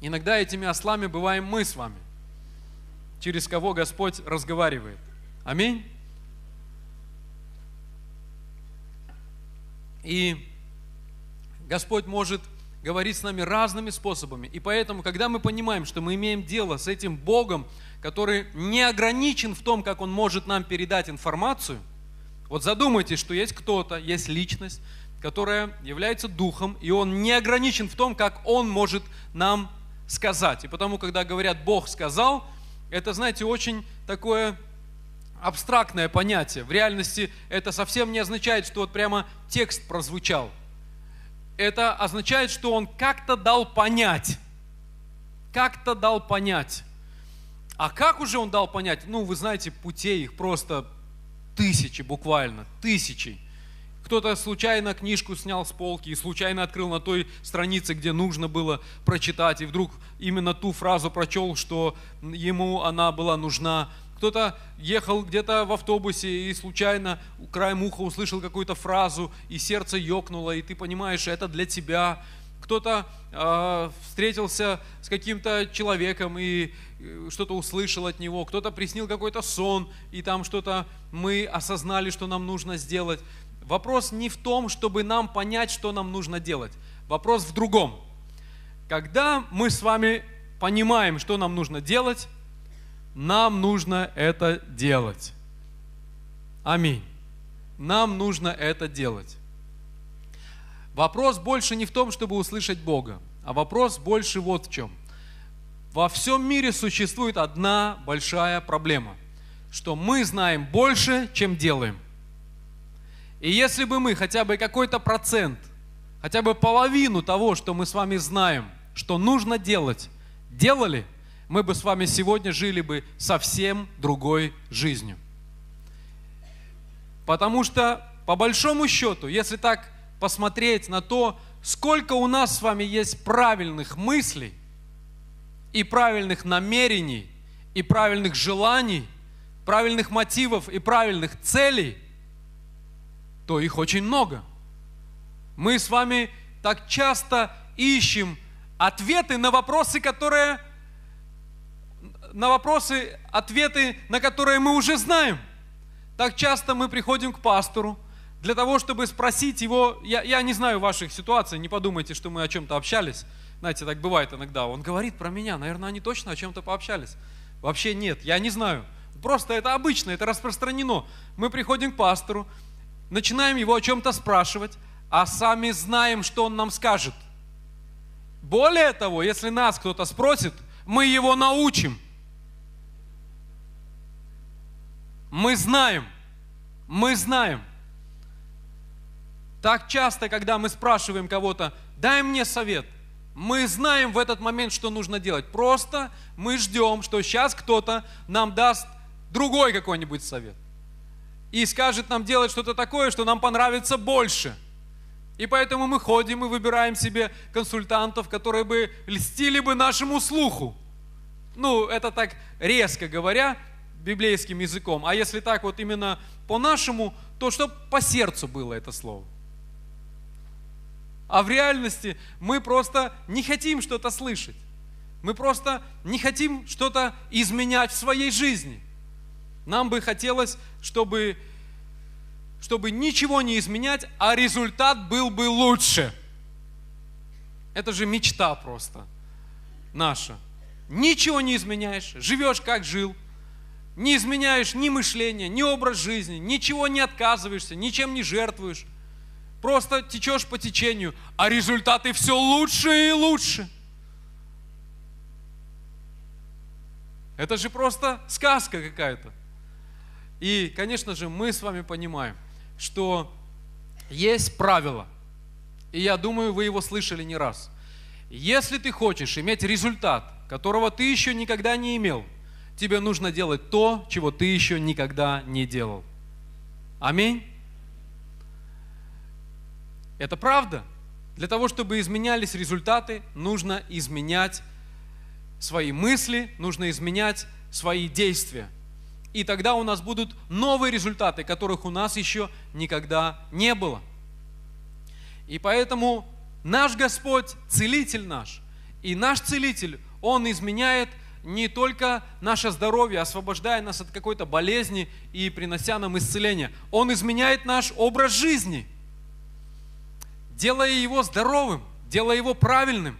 Иногда этими ослами бываем мы с вами, через кого Господь разговаривает. Аминь. И Господь может говорить с нами разными способами. И поэтому, когда мы понимаем, что мы имеем дело с этим Богом, который не ограничен в том, как Он может нам передать информацию, вот задумайтесь, что есть кто-то, есть личность, которая является духом, и он не ограничен в том, как он может нам сказать. И потому, когда говорят «Бог сказал», это, знаете, очень такое абстрактное понятие. В реальности это совсем не означает, что вот прямо текст прозвучал. Это означает, что он как-то дал понять. Как-то дал понять. А как уже он дал понять? Ну, вы знаете, путей их просто тысячи буквально, тысячи. Кто-то случайно книжку снял с полки и случайно открыл на той странице, где нужно было прочитать, и вдруг именно ту фразу прочел, что ему она была нужна. Кто-то ехал где-то в автобусе и случайно краем уха услышал какую-то фразу, и сердце ёкнуло, и ты понимаешь, это для тебя. Кто-то э, встретился с каким-то человеком и э, что-то услышал от него, кто-то приснил какой-то сон, и там что-то мы осознали, что нам нужно сделать. Вопрос не в том, чтобы нам понять, что нам нужно делать. Вопрос в другом. Когда мы с вами понимаем, что нам нужно делать, нам нужно это делать. Аминь. Нам нужно это делать. Вопрос больше не в том, чтобы услышать Бога, а вопрос больше вот в чем. Во всем мире существует одна большая проблема, что мы знаем больше, чем делаем. И если бы мы хотя бы какой-то процент, хотя бы половину того, что мы с вами знаем, что нужно делать, делали, мы бы с вами сегодня жили бы совсем другой жизнью. Потому что, по большому счету, если так посмотреть на то, сколько у нас с вами есть правильных мыслей и правильных намерений, и правильных желаний, правильных мотивов и правильных целей – то их очень много. Мы с вами так часто ищем ответы на вопросы, которые на вопросы, ответы, на которые мы уже знаем. Так часто мы приходим к пастору для того, чтобы спросить его, я, я не знаю ваших ситуаций, не подумайте, что мы о чем-то общались. Знаете, так бывает иногда. Он говорит про меня, наверное, они точно о чем-то пообщались. Вообще нет, я не знаю. Просто это обычно, это распространено. Мы приходим к пастору, начинаем его о чем-то спрашивать, а сами знаем, что он нам скажет. Более того, если нас кто-то спросит, мы его научим. Мы знаем, мы знаем. Так часто, когда мы спрашиваем кого-то, дай мне совет, мы знаем в этот момент, что нужно делать. Просто мы ждем, что сейчас кто-то нам даст другой какой-нибудь совет и скажет нам делать что-то такое, что нам понравится больше. И поэтому мы ходим и выбираем себе консультантов, которые бы льстили бы нашему слуху. Ну, это так резко говоря, библейским языком. А если так вот именно по-нашему, то что по сердцу было это слово. А в реальности мы просто не хотим что-то слышать. Мы просто не хотим что-то изменять в своей жизни. Нам бы хотелось, чтобы, чтобы ничего не изменять, а результат был бы лучше. Это же мечта просто наша. Ничего не изменяешь, живешь как жил, не изменяешь ни мышление, ни образ жизни, ничего не отказываешься, ничем не жертвуешь. Просто течешь по течению, а результаты все лучше и лучше. Это же просто сказка какая-то. И, конечно же, мы с вами понимаем, что есть правила. И я думаю, вы его слышали не раз. Если ты хочешь иметь результат, которого ты еще никогда не имел, тебе нужно делать то, чего ты еще никогда не делал. Аминь. Это правда. Для того, чтобы изменялись результаты, нужно изменять свои мысли, нужно изменять свои действия. И тогда у нас будут новые результаты, которых у нас еще никогда не было. И поэтому наш Господь, целитель наш, и наш целитель, Он изменяет не только наше здоровье, освобождая нас от какой-то болезни и принося нам исцеление. Он изменяет наш образ жизни, делая его здоровым, делая его правильным,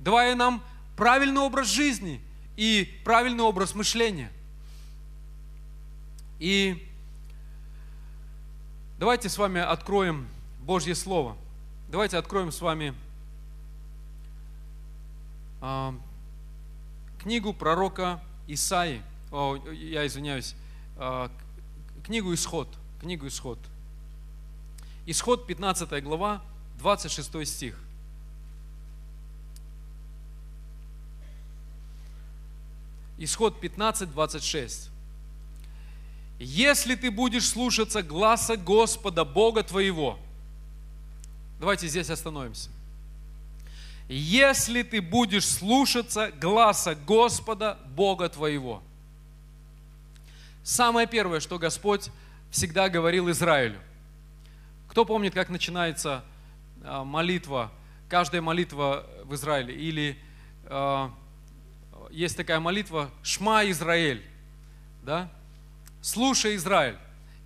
давая нам правильный образ жизни и правильный образ мышления. И давайте с вами откроем Божье Слово. Давайте откроем с вами э, книгу пророка Исаи. О, я извиняюсь. Э, книгу Исход. Книгу Исход. Исход 15 глава, 26 стих. Исход 15, 26. Если ты будешь слушаться гласа Господа, Бога твоего, давайте здесь остановимся. Если ты будешь слушаться гласа Господа, Бога твоего. Самое первое, что Господь всегда говорил Израилю. Кто помнит, как начинается а, молитва, каждая молитва в Израиле? Или а, есть такая молитва «Шма Израиль», да? «Слушай, Израиль».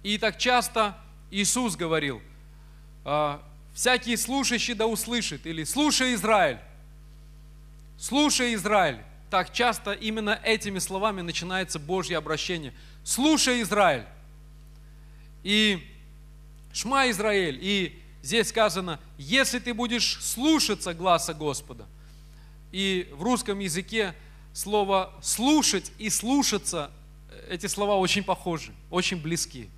И так часто Иисус говорил, «А, «Всякий слушающий да услышит», или «Слушай, Израиль». «Слушай, Израиль». Так часто именно этими словами начинается Божье обращение. «Слушай, Израиль». И «Шма, Израиль». И здесь сказано, если ты будешь слушаться гласа Господа. И в русском языке слово «слушать» и «слушаться» эти слова очень похожи, очень близки.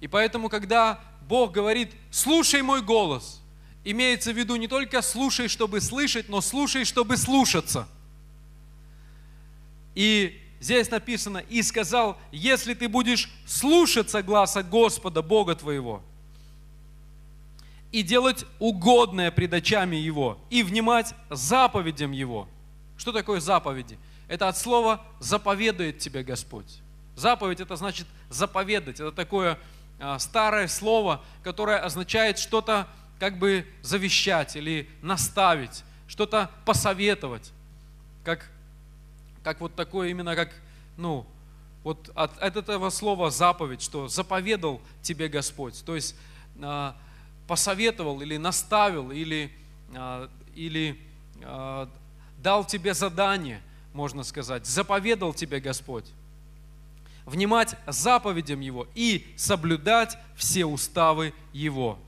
И поэтому, когда Бог говорит «слушай мой голос», имеется в виду не только «слушай, чтобы слышать», но «слушай, чтобы слушаться». И здесь написано «и сказал, если ты будешь слушаться гласа Господа, Бога твоего, и делать угодное пред очами Его, и внимать заповедям Его». Что такое заповеди? Это от слова «заповедует тебе Господь». Заповедь это значит заповедать. Это такое старое слово, которое означает что-то как бы завещать или наставить, что-то посоветовать. Как, как вот такое именно как, ну, вот от, от этого слова заповедь, что заповедал тебе Господь. То есть а, посоветовал или наставил, или, а, или а, дал тебе задание – можно сказать, заповедал тебе Господь. Внимать заповедям Его и соблюдать все уставы Его.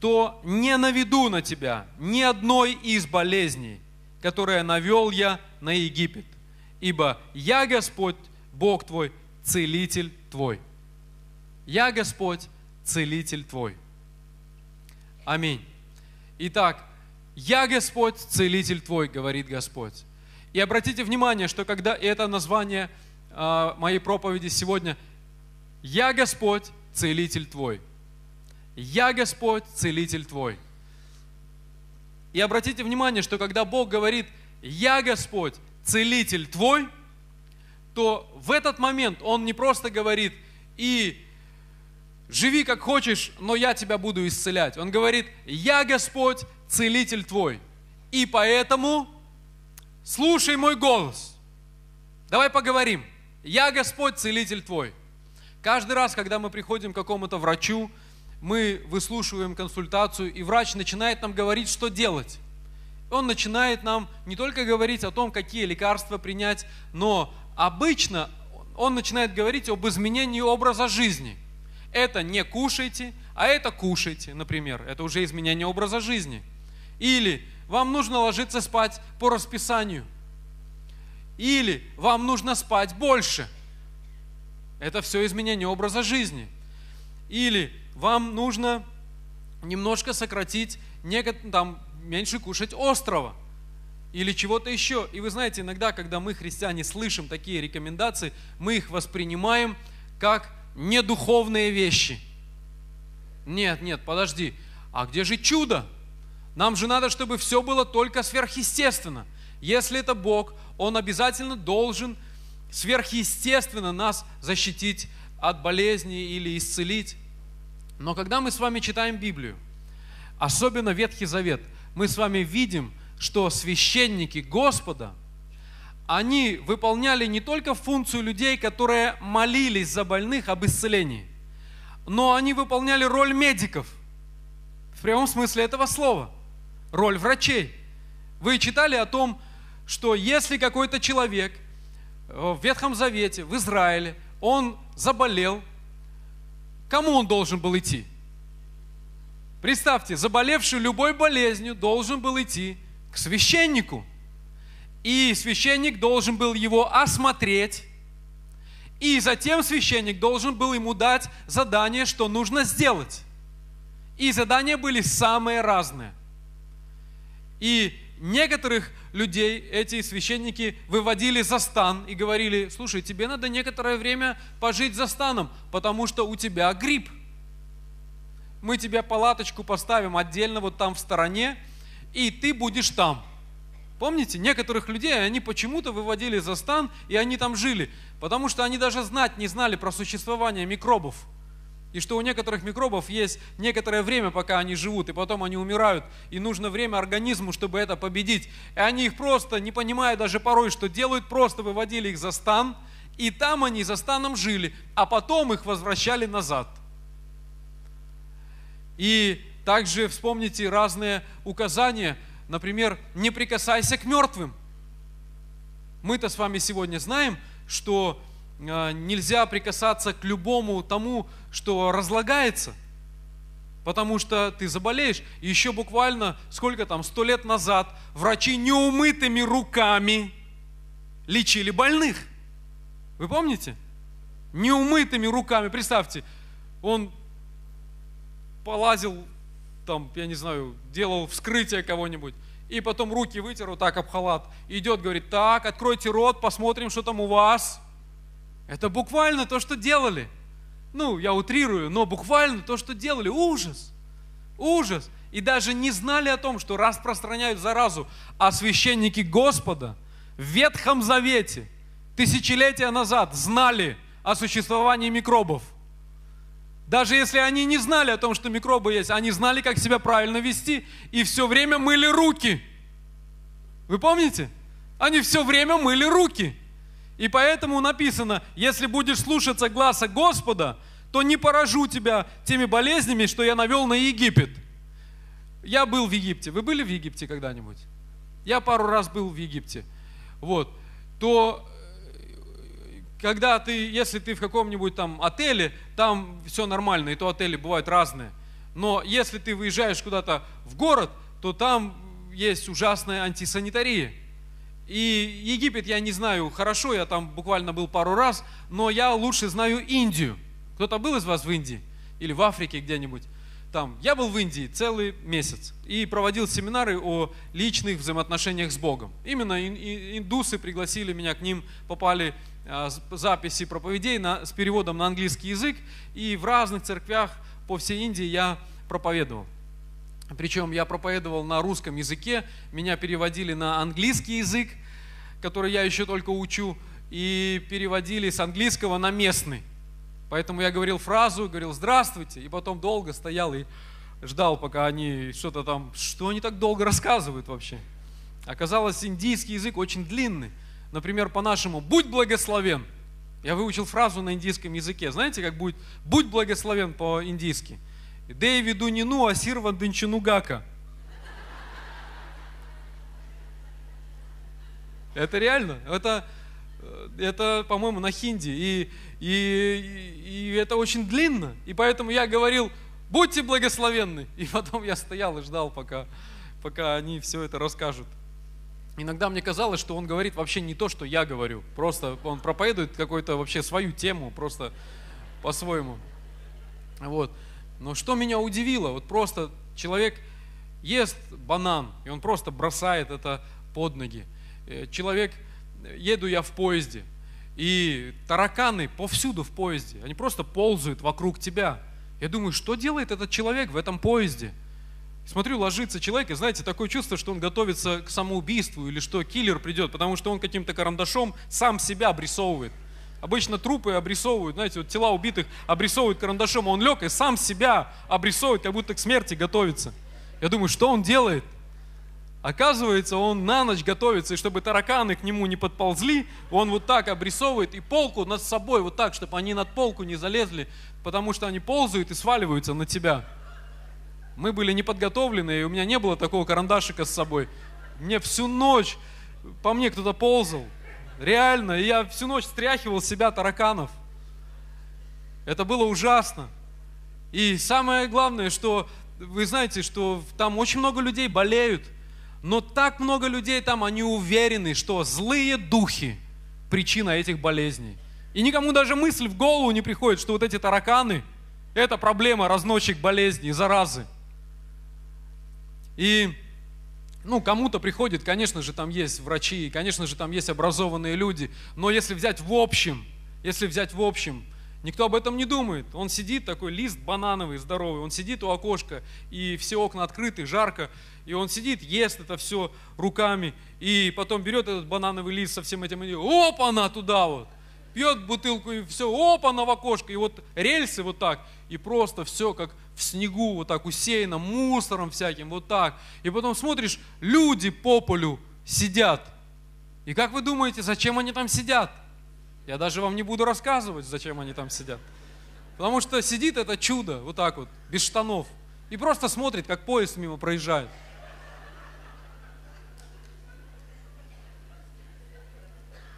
То не наведу на тебя ни одной из болезней, которые навел я на Египет, ибо я Господь, Бог твой, целитель твой. Я Господь, целитель твой. Аминь. Итак, я Господь, целитель твой, говорит Господь. И обратите внимание, что когда это название моей проповеди сегодня, «Я Господь, целитель твой». «Я Господь, целитель твой». И обратите внимание, что когда Бог говорит «Я Господь, целитель твой», то в этот момент Он не просто говорит «И живи как хочешь, но я тебя буду исцелять». Он говорит «Я Господь, целитель твой». И поэтому слушай мой голос. Давай поговорим. Я Господь, целитель твой. Каждый раз, когда мы приходим к какому-то врачу, мы выслушиваем консультацию, и врач начинает нам говорить, что делать. Он начинает нам не только говорить о том, какие лекарства принять, но обычно он начинает говорить об изменении образа жизни. Это не кушайте, а это кушайте, например. Это уже изменение образа жизни. Или вам нужно ложиться спать по расписанию. Или вам нужно спать больше. Это все изменение образа жизни. Или вам нужно немножко сократить, там, меньше кушать острова или чего-то еще. И вы знаете, иногда, когда мы, христиане, слышим такие рекомендации, мы их воспринимаем как недуховные вещи. Нет, нет, подожди, а где же чудо? Нам же надо, чтобы все было только сверхъестественно. Если это Бог, Он обязательно должен сверхъестественно нас защитить от болезни или исцелить. Но когда мы с вами читаем Библию, особенно Ветхий Завет, мы с вами видим, что священники Господа, они выполняли не только функцию людей, которые молились за больных об исцелении, но они выполняли роль медиков. В прямом смысле этого слова. Роль врачей. Вы читали о том, что если какой-то человек в Ветхом Завете, в Израиле, он заболел, кому он должен был идти? Представьте, заболевший любой болезнью должен был идти к священнику. И священник должен был его осмотреть. И затем священник должен был ему дать задание, что нужно сделать. И задания были самые разные. И некоторых людей эти священники выводили за стан и говорили, слушай, тебе надо некоторое время пожить за станом, потому что у тебя грипп. Мы тебе палаточку поставим отдельно вот там в стороне, и ты будешь там. Помните, некоторых людей они почему-то выводили за стан, и они там жили, потому что они даже знать не знали про существование микробов. И что у некоторых микробов есть некоторое время, пока они живут, и потом они умирают, и нужно время организму, чтобы это победить. И они их просто, не понимая даже порой, что делают, просто выводили их за стан, и там они за станом жили, а потом их возвращали назад. И также вспомните разные указания, например, не прикасайся к мертвым. Мы-то с вами сегодня знаем, что нельзя прикасаться к любому тому, что разлагается, потому что ты заболеешь. И еще буквально, сколько там, сто лет назад врачи неумытыми руками лечили больных. Вы помните? Неумытыми руками, представьте, он полазил там, я не знаю, делал вскрытие кого-нибудь, и потом руки вытер вот так об халат, идет, говорит, так, откройте рот, посмотрим, что там у вас. Это буквально то, что делали. Ну, я утрирую, но буквально то, что делали. Ужас. Ужас. И даже не знали о том, что распространяют заразу. А священники Господа в Ветхом Завете тысячелетия назад знали о существовании микробов. Даже если они не знали о том, что микробы есть, они знали, как себя правильно вести, и все время мыли руки. Вы помните? Они все время мыли руки. И поэтому написано, если будешь слушаться гласа Господа, то не поражу тебя теми болезнями, что я навел на Египет. Я был в Египте. Вы были в Египте когда-нибудь? Я пару раз был в Египте. Вот. То когда ты, если ты в каком-нибудь там отеле, там все нормально, и то отели бывают разные. Но если ты выезжаешь куда-то в город, то там есть ужасная антисанитария. И Египет я не знаю хорошо, я там буквально был пару раз, но я лучше знаю Индию. Кто-то был из вас в Индии? Или в Африке где-нибудь? Там. Я был в Индии целый месяц и проводил семинары о личных взаимоотношениях с Богом. Именно индусы пригласили меня к ним, попали а, записи проповедей на, с переводом на английский язык, и в разных церквях по всей Индии я проповедовал. Причем я проповедовал на русском языке, меня переводили на английский язык, который я еще только учу, и переводили с английского на местный. Поэтому я говорил фразу, говорил «здравствуйте», и потом долго стоял и ждал, пока они что-то там, что они так долго рассказывают вообще. Оказалось, индийский язык очень длинный. Например, по-нашему «будь благословен». Я выучил фразу на индийском языке. Знаете, как будет «будь благословен» по-индийски? «Дэвиду нину асирва дынчинугака». Это реально. Это, э, это по-моему, на хинди. И, и, и это очень длинно. И поэтому я говорил, будьте благословенны. (laughs) И потом я стоял и ждал, пока, пока они все это расскажут. Иногда мне казалось, что он говорит вообще не то, что я говорю. Просто он проповедует какую-то вообще свою тему, просто по-своему. Вот. Но что меня удивило, вот просто человек ест банан, и он просто бросает это под ноги. Э, человек, еду я в поезде, и тараканы повсюду в поезде, они просто ползают вокруг тебя. Я думаю, что делает этот человек в этом поезде? Смотрю, ложится человек, и знаете, такое чувство, что он готовится к самоубийству, или что киллер придет, потому что он каким-то карандашом сам себя обрисовывает. Обычно трупы обрисовывают, знаете, вот тела убитых обрисовывают карандашом, а он лег и сам себя обрисовывает, как будто к смерти готовится. Я думаю, что он делает? Оказывается, он на ночь готовится, и чтобы тараканы к нему не подползли, он вот так обрисовывает и полку над собой, вот так, чтобы они над полку не залезли, потому что они ползают и сваливаются на тебя. Мы были не подготовлены, и у меня не было такого карандашика с собой. Мне всю ночь по мне кто-то ползал. Реально, я всю ночь стряхивал с себя тараканов. Это было ужасно. И самое главное, что вы знаете, что там очень много людей болеют, но так много людей там, они уверены, что злые духи – причина этих болезней. И никому даже мысль в голову не приходит, что вот эти тараканы – это проблема разносчик болезней, заразы. И ну, кому-то приходит, конечно же, там есть врачи, конечно же, там есть образованные люди, но если взять в общем, если взять в общем, никто об этом не думает. Он сидит такой, лист банановый, здоровый, он сидит у окошка, и все окна открыты, жарко, и он сидит, ест это все руками, и потом берет этот банановый лист со всем этим, и опа, она туда вот, пьет бутылку, и все, опа, на в окошко, и вот рельсы вот так, и просто все как в снегу, вот так усеяно мусором всяким, вот так. И потом смотришь, люди по полю сидят. И как вы думаете, зачем они там сидят? Я даже вам не буду рассказывать, зачем они там сидят. Потому что сидит это чудо, вот так вот, без штанов, и просто смотрит, как поезд мимо проезжает.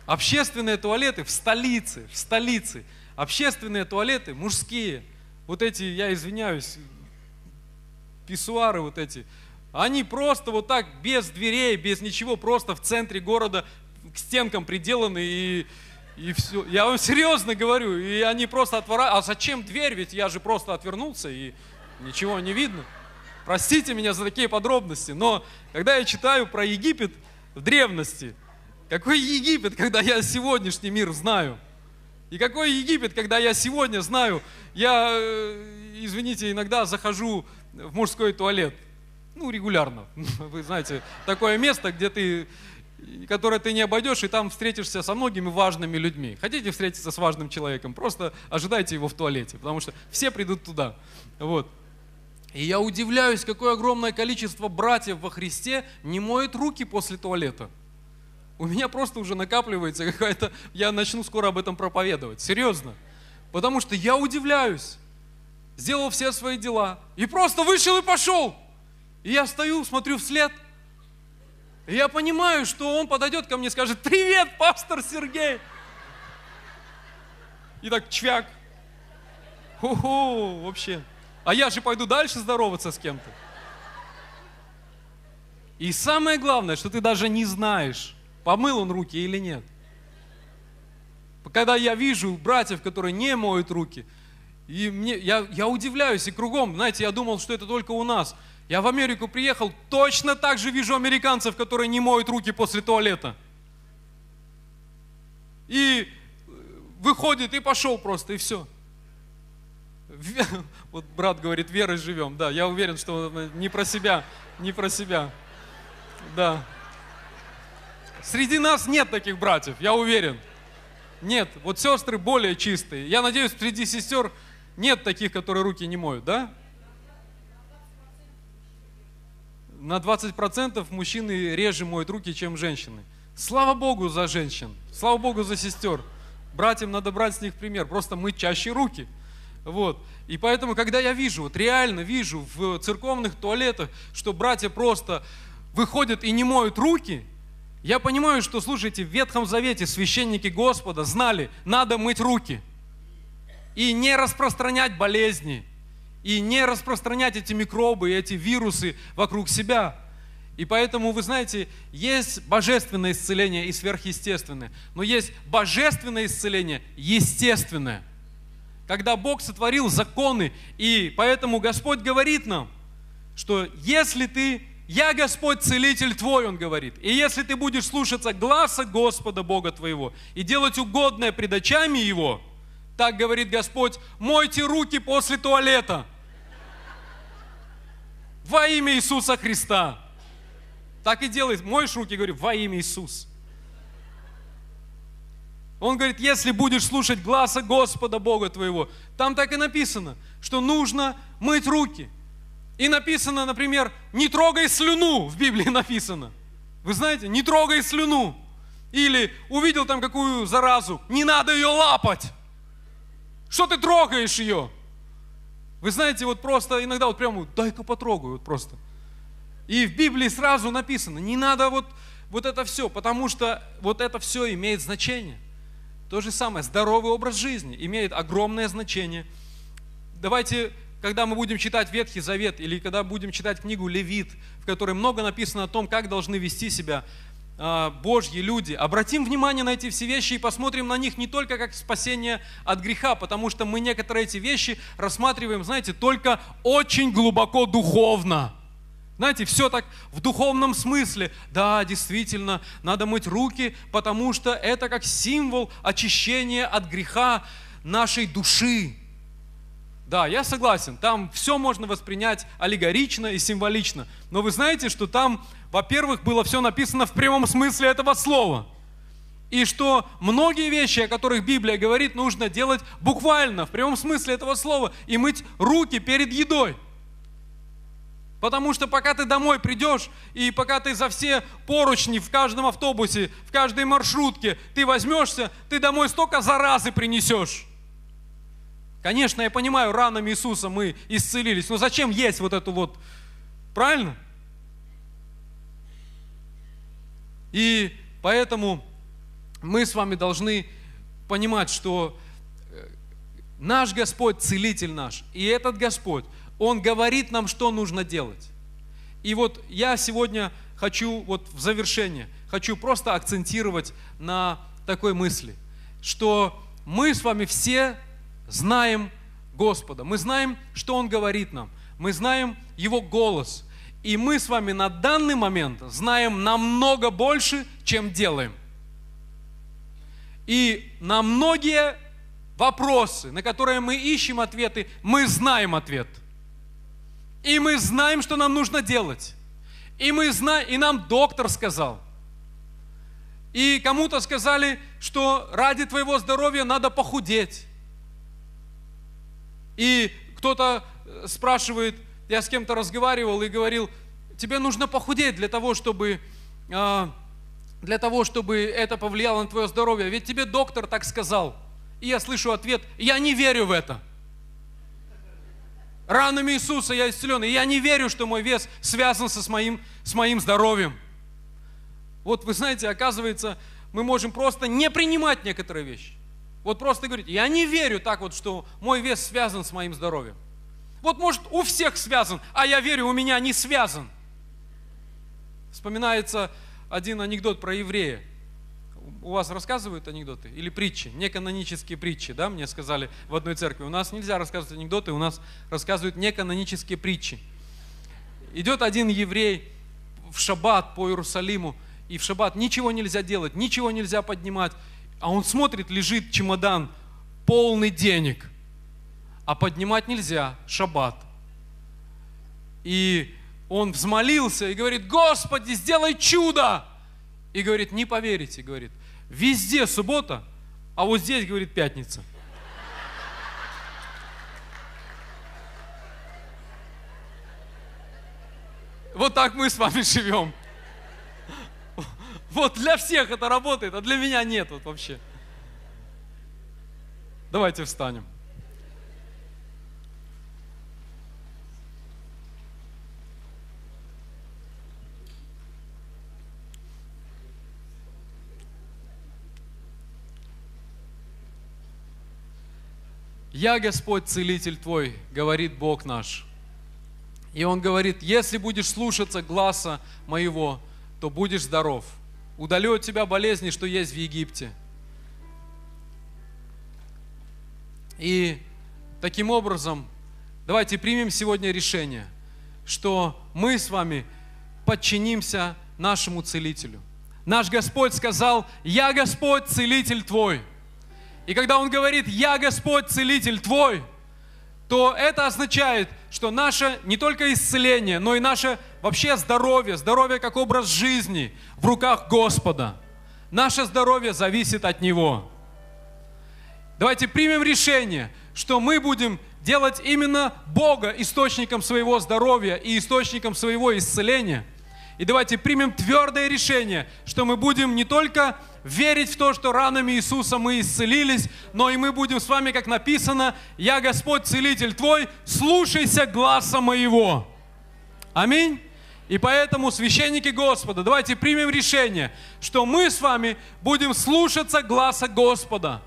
Общественные туалеты в столице, в столице. Общественные туалеты мужские – вот эти, я извиняюсь, писсуары вот эти, они просто вот так, без дверей, без ничего, просто в центре города к стенкам приделаны и, и все. Я вам серьезно говорю, и они просто отворачивают. А зачем дверь? Ведь я же просто отвернулся и ничего не видно. Простите меня за такие подробности, но когда я читаю про Египет в древности, какой Египет, когда я сегодняшний мир знаю – и какой Египет, когда я сегодня знаю, я, э, извините, иногда захожу в мужской туалет, ну, регулярно. (laughs) Вы знаете, такое место, где ты, которое ты не обойдешь, и там встретишься со многими важными людьми. Хотите встретиться с важным человеком, просто ожидайте его в туалете, потому что все придут туда. Вот. И я удивляюсь, какое огромное количество братьев во Христе не моет руки после туалета. У меня просто уже накапливается какая-то... Я начну скоро об этом проповедовать. Серьезно. Потому что я удивляюсь. Сделал все свои дела. И просто вышел и пошел. И я стою, смотрю вслед. И я понимаю, что он подойдет ко мне и скажет, привет, пастор Сергей. И так чвяк. Хо-хо, вообще. А я же пойду дальше здороваться с кем-то. И самое главное, что ты даже не знаешь, помыл он руки или нет. Когда я вижу братьев, которые не моют руки, и мне, я, я удивляюсь и кругом, знаете, я думал, что это только у нас. Я в Америку приехал, точно так же вижу американцев, которые не моют руки после туалета. И э, выходит и пошел просто, и все. (laughs) Вот брат говорит, верой живем. Да, я уверен, что не про себя, не про себя. Да. Среди нас нет таких братьев, я уверен. Нет, вот сестры более чистые. Я надеюсь, среди сестер нет таких, которые руки не моют, да? На 20% мужчины реже моют руки, чем женщины. Слава Богу за женщин, слава Богу за сестер. Братьям надо брать с них пример, просто мыть чаще руки. Вот. И поэтому, когда я вижу, вот реально вижу в церковных туалетах, что братья просто выходят и не моют руки – я понимаю, что, слушайте, в Ветхом Завете священники Господа знали, надо мыть руки и не распространять болезни, и не распространять эти микробы, эти вирусы вокруг себя. И поэтому, вы знаете, есть божественное исцеление и сверхъестественное, но есть божественное исцеление естественное. когда Бог сотворил законы, и поэтому Господь говорит нам, что если ты, я Господь, целитель твой, Он говорит, и если ты будешь слушаться гласа Господа Бога твоего и делать угодное пред очами Его, так говорит Господь, мойте руки после туалета во имя Иисуса Христа. Так и делай, моешь руки, говорю, во имя Иисуса. Он говорит, если будешь слушать гласа Господа Бога твоего, там так и написано, что нужно мыть руки. И написано, например, не трогай слюну, в Библии (laughs) написано. Вы знаете, не трогай слюну. Или увидел там какую заразу, не надо ее лапать. Что ты трогаешь ее? Вы знаете, вот просто иногда вот прямо, дай-ка потрогаю, вот просто. И в Библии сразу написано, не надо вот, вот это все, потому что вот это все имеет значение. То же самое, здоровый образ жизни имеет огромное значение. Давайте, когда мы будем читать Ветхий Завет или когда будем читать книгу Левит, в которой много написано о том, как должны вести себя а, Божьи люди, обратим внимание на эти все вещи и посмотрим на них не только как спасение от греха, потому что мы некоторые эти вещи рассматриваем, знаете, только очень глубоко духовно. Знаете, все так в духовном смысле. Да, действительно, надо мыть руки, потому что это как символ очищения от греха нашей души. Да, я согласен, там все можно воспринять аллегорично и символично. Но вы знаете, что там, во-первых, было все написано в прямом смысле этого слова. И что многие вещи, о которых Библия говорит, нужно делать буквально, в прямом смысле этого слова, и мыть руки перед едой. Потому что пока ты домой придешь, и пока ты за все поручни в каждом автобусе, в каждой маршрутке, ты возьмешься, ты домой столько заразы принесешь. Конечно, я понимаю, ранами Иисуса мы исцелились, но зачем есть вот эту вот, правильно? И поэтому мы с вами должны понимать, что э, наш Господь, целитель наш, и этот Господь, он говорит нам, что нужно делать. И вот я сегодня хочу, вот в завершение, хочу просто акцентировать на такой мысли, что мы с вами все знаем Господа, мы знаем, что Он говорит нам, мы знаем Его голос, и мы с вами на данный момент знаем намного больше, чем делаем. И на многие вопросы, на которые мы ищем ответы, мы знаем ответ – и мы знаем, что нам нужно делать. И, мы знаем, и нам доктор сказал. И кому-то сказали, что ради твоего здоровья надо похудеть. И кто-то э, спрашивает, я с кем-то разговаривал и говорил, тебе нужно похудеть для того, чтобы, а, для того, чтобы это повлияло на твое здоровье. Ведь тебе доктор так сказал. И я слышу ответ, я не верю в это. Ранами Иисуса я исцелен. И я не верю, что мой вес связан со, с, моим, с моим здоровьем. Вот вы знаете, оказывается, мы можем просто не принимать некоторые вещи. Вот просто говорить, я не верю так вот, что мой вес связан с моим здоровьем. Вот может у всех связан, а я верю, у меня не связан. Вспоминается один анекдот про еврея у вас рассказывают анекдоты или притчи, неканонические притчи, да, мне сказали в одной церкви. У нас нельзя рассказывать анекдоты, у нас рассказывают неканонические притчи. Идет один еврей в шаббат по Иерусалиму, и в шаббат ничего нельзя делать, ничего нельзя поднимать, а он смотрит, лежит чемодан полный денег, а поднимать нельзя, шаббат. И он взмолился и говорит, Господи, сделай чудо! И говорит, не поверите, говорит, Везде суббота, а вот здесь, говорит, пятница. Вот так мы с вами живем. Вот для всех это работает, а для меня нет вот вообще. Давайте встанем. «Я Господь, целитель твой», говорит Бог наш. И Он говорит, если будешь слушаться гласа моего, то будешь здоров. Удалю от тебя болезни, что есть в Египте. И Таким образом, давайте примем сегодня решение, что мы с вами подчинимся нашему целителю. Наш Господь сказал, «Я Господь, целитель твой». И когда Он говорит, «Я Господь, целитель твой», то это означает, что наше не только исцеление, но и наше вообще здоровье, здоровье как образ жизни в руках Господа. Наше здоровье зависит от Него. Давайте примем решение, что мы будем делать именно Бога источником своего здоровья и источником своего исцеления. И давайте примем твердое решение, что мы будем не только верить в то, что ранами Иисуса мы исцелились, но и мы будем с вами, как написано, «Я Господь, целитель твой, слушайся гласа моего». Аминь. И поэтому, священники Господа, давайте примем решение, что мы с вами будем слушаться гласа Господа.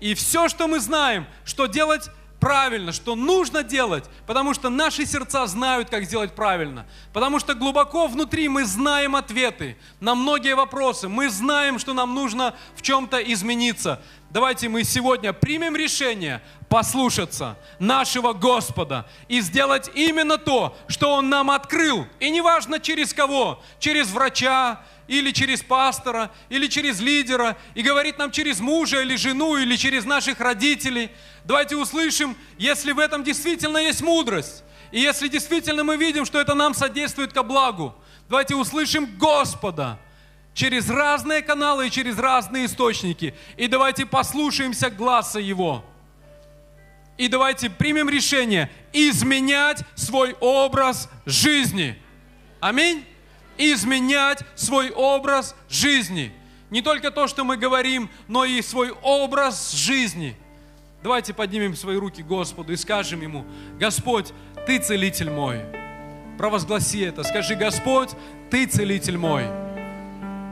И все, что мы знаем, что делать правильно, что нужно делать, потому что наши сердца знают, как сделать правильно. Потому что глубоко внутри мы знаем ответы на многие вопросы. Мы знаем, что нам нужно в чем-то измениться. Давайте мы сегодня примем решение послушаться нашего Господа и сделать именно то, что Он нам открыл. И неважно через кого, через врача, или через пастора, или через лидера, и говорит нам через мужа или жену, или через наших родителей. Давайте услышим, если в этом действительно есть мудрость, и если действительно мы видим, что это нам содействует ко благу, давайте услышим Господа через разные каналы и через разные источники, и давайте послушаемся глаза Его. И давайте примем решение изменять свой образ жизни. Аминь изменять свой образ жизни. Не только то, что мы говорим, но и свой образ жизни. Давайте поднимем свои руки Господу и скажем Ему, Господь, Ты целитель мой. Провозгласи это, скажи, Господь, Ты целитель мой.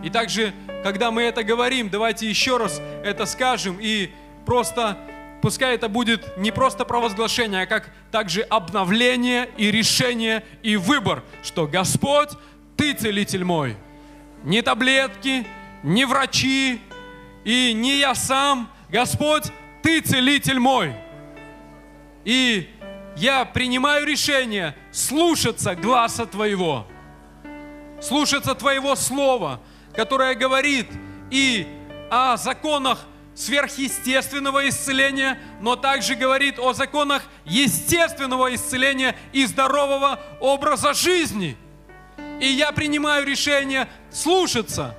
И также, когда мы это говорим, давайте еще раз это скажем и просто пускай это будет не просто провозглашение, а как также обновление и решение и выбор, что Господь ты целитель мой. Не таблетки, не врачи и не я сам. Господь, Ты целитель мой. И я принимаю решение слушаться гласа Твоего, слушаться Твоего Слова, которое говорит и о законах сверхъестественного исцеления, но также говорит о законах естественного исцеления и здорового образа жизни – и я принимаю решение слушаться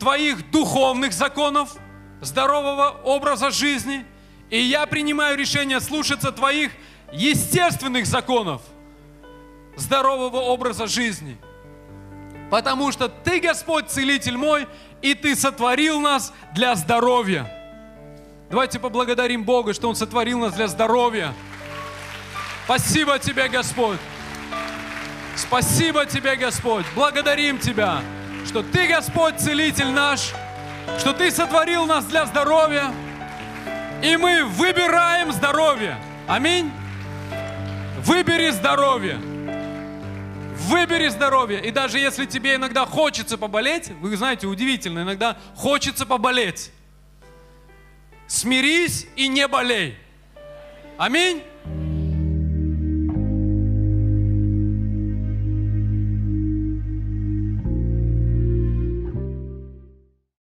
Твоих духовных законов, здорового образа жизни. И я принимаю решение слушаться Твоих естественных законов, здорового образа жизни. Потому что Ты, Господь, целитель мой, и Ты сотворил нас для здоровья. Давайте поблагодарим Бога, что Он сотворил нас для здоровья. Спасибо Тебе, Господь. Спасибо Тебе, Господь. Благодарим Тебя, что Ты, Господь, целитель наш, что Ты сотворил нас для здоровья, и мы выбираем здоровье. Аминь. Выбери здоровье. Выбери здоровье. И даже если тебе иногда хочется поболеть, вы знаете, удивительно, иногда хочется поболеть. Смирись и не болей. Аминь.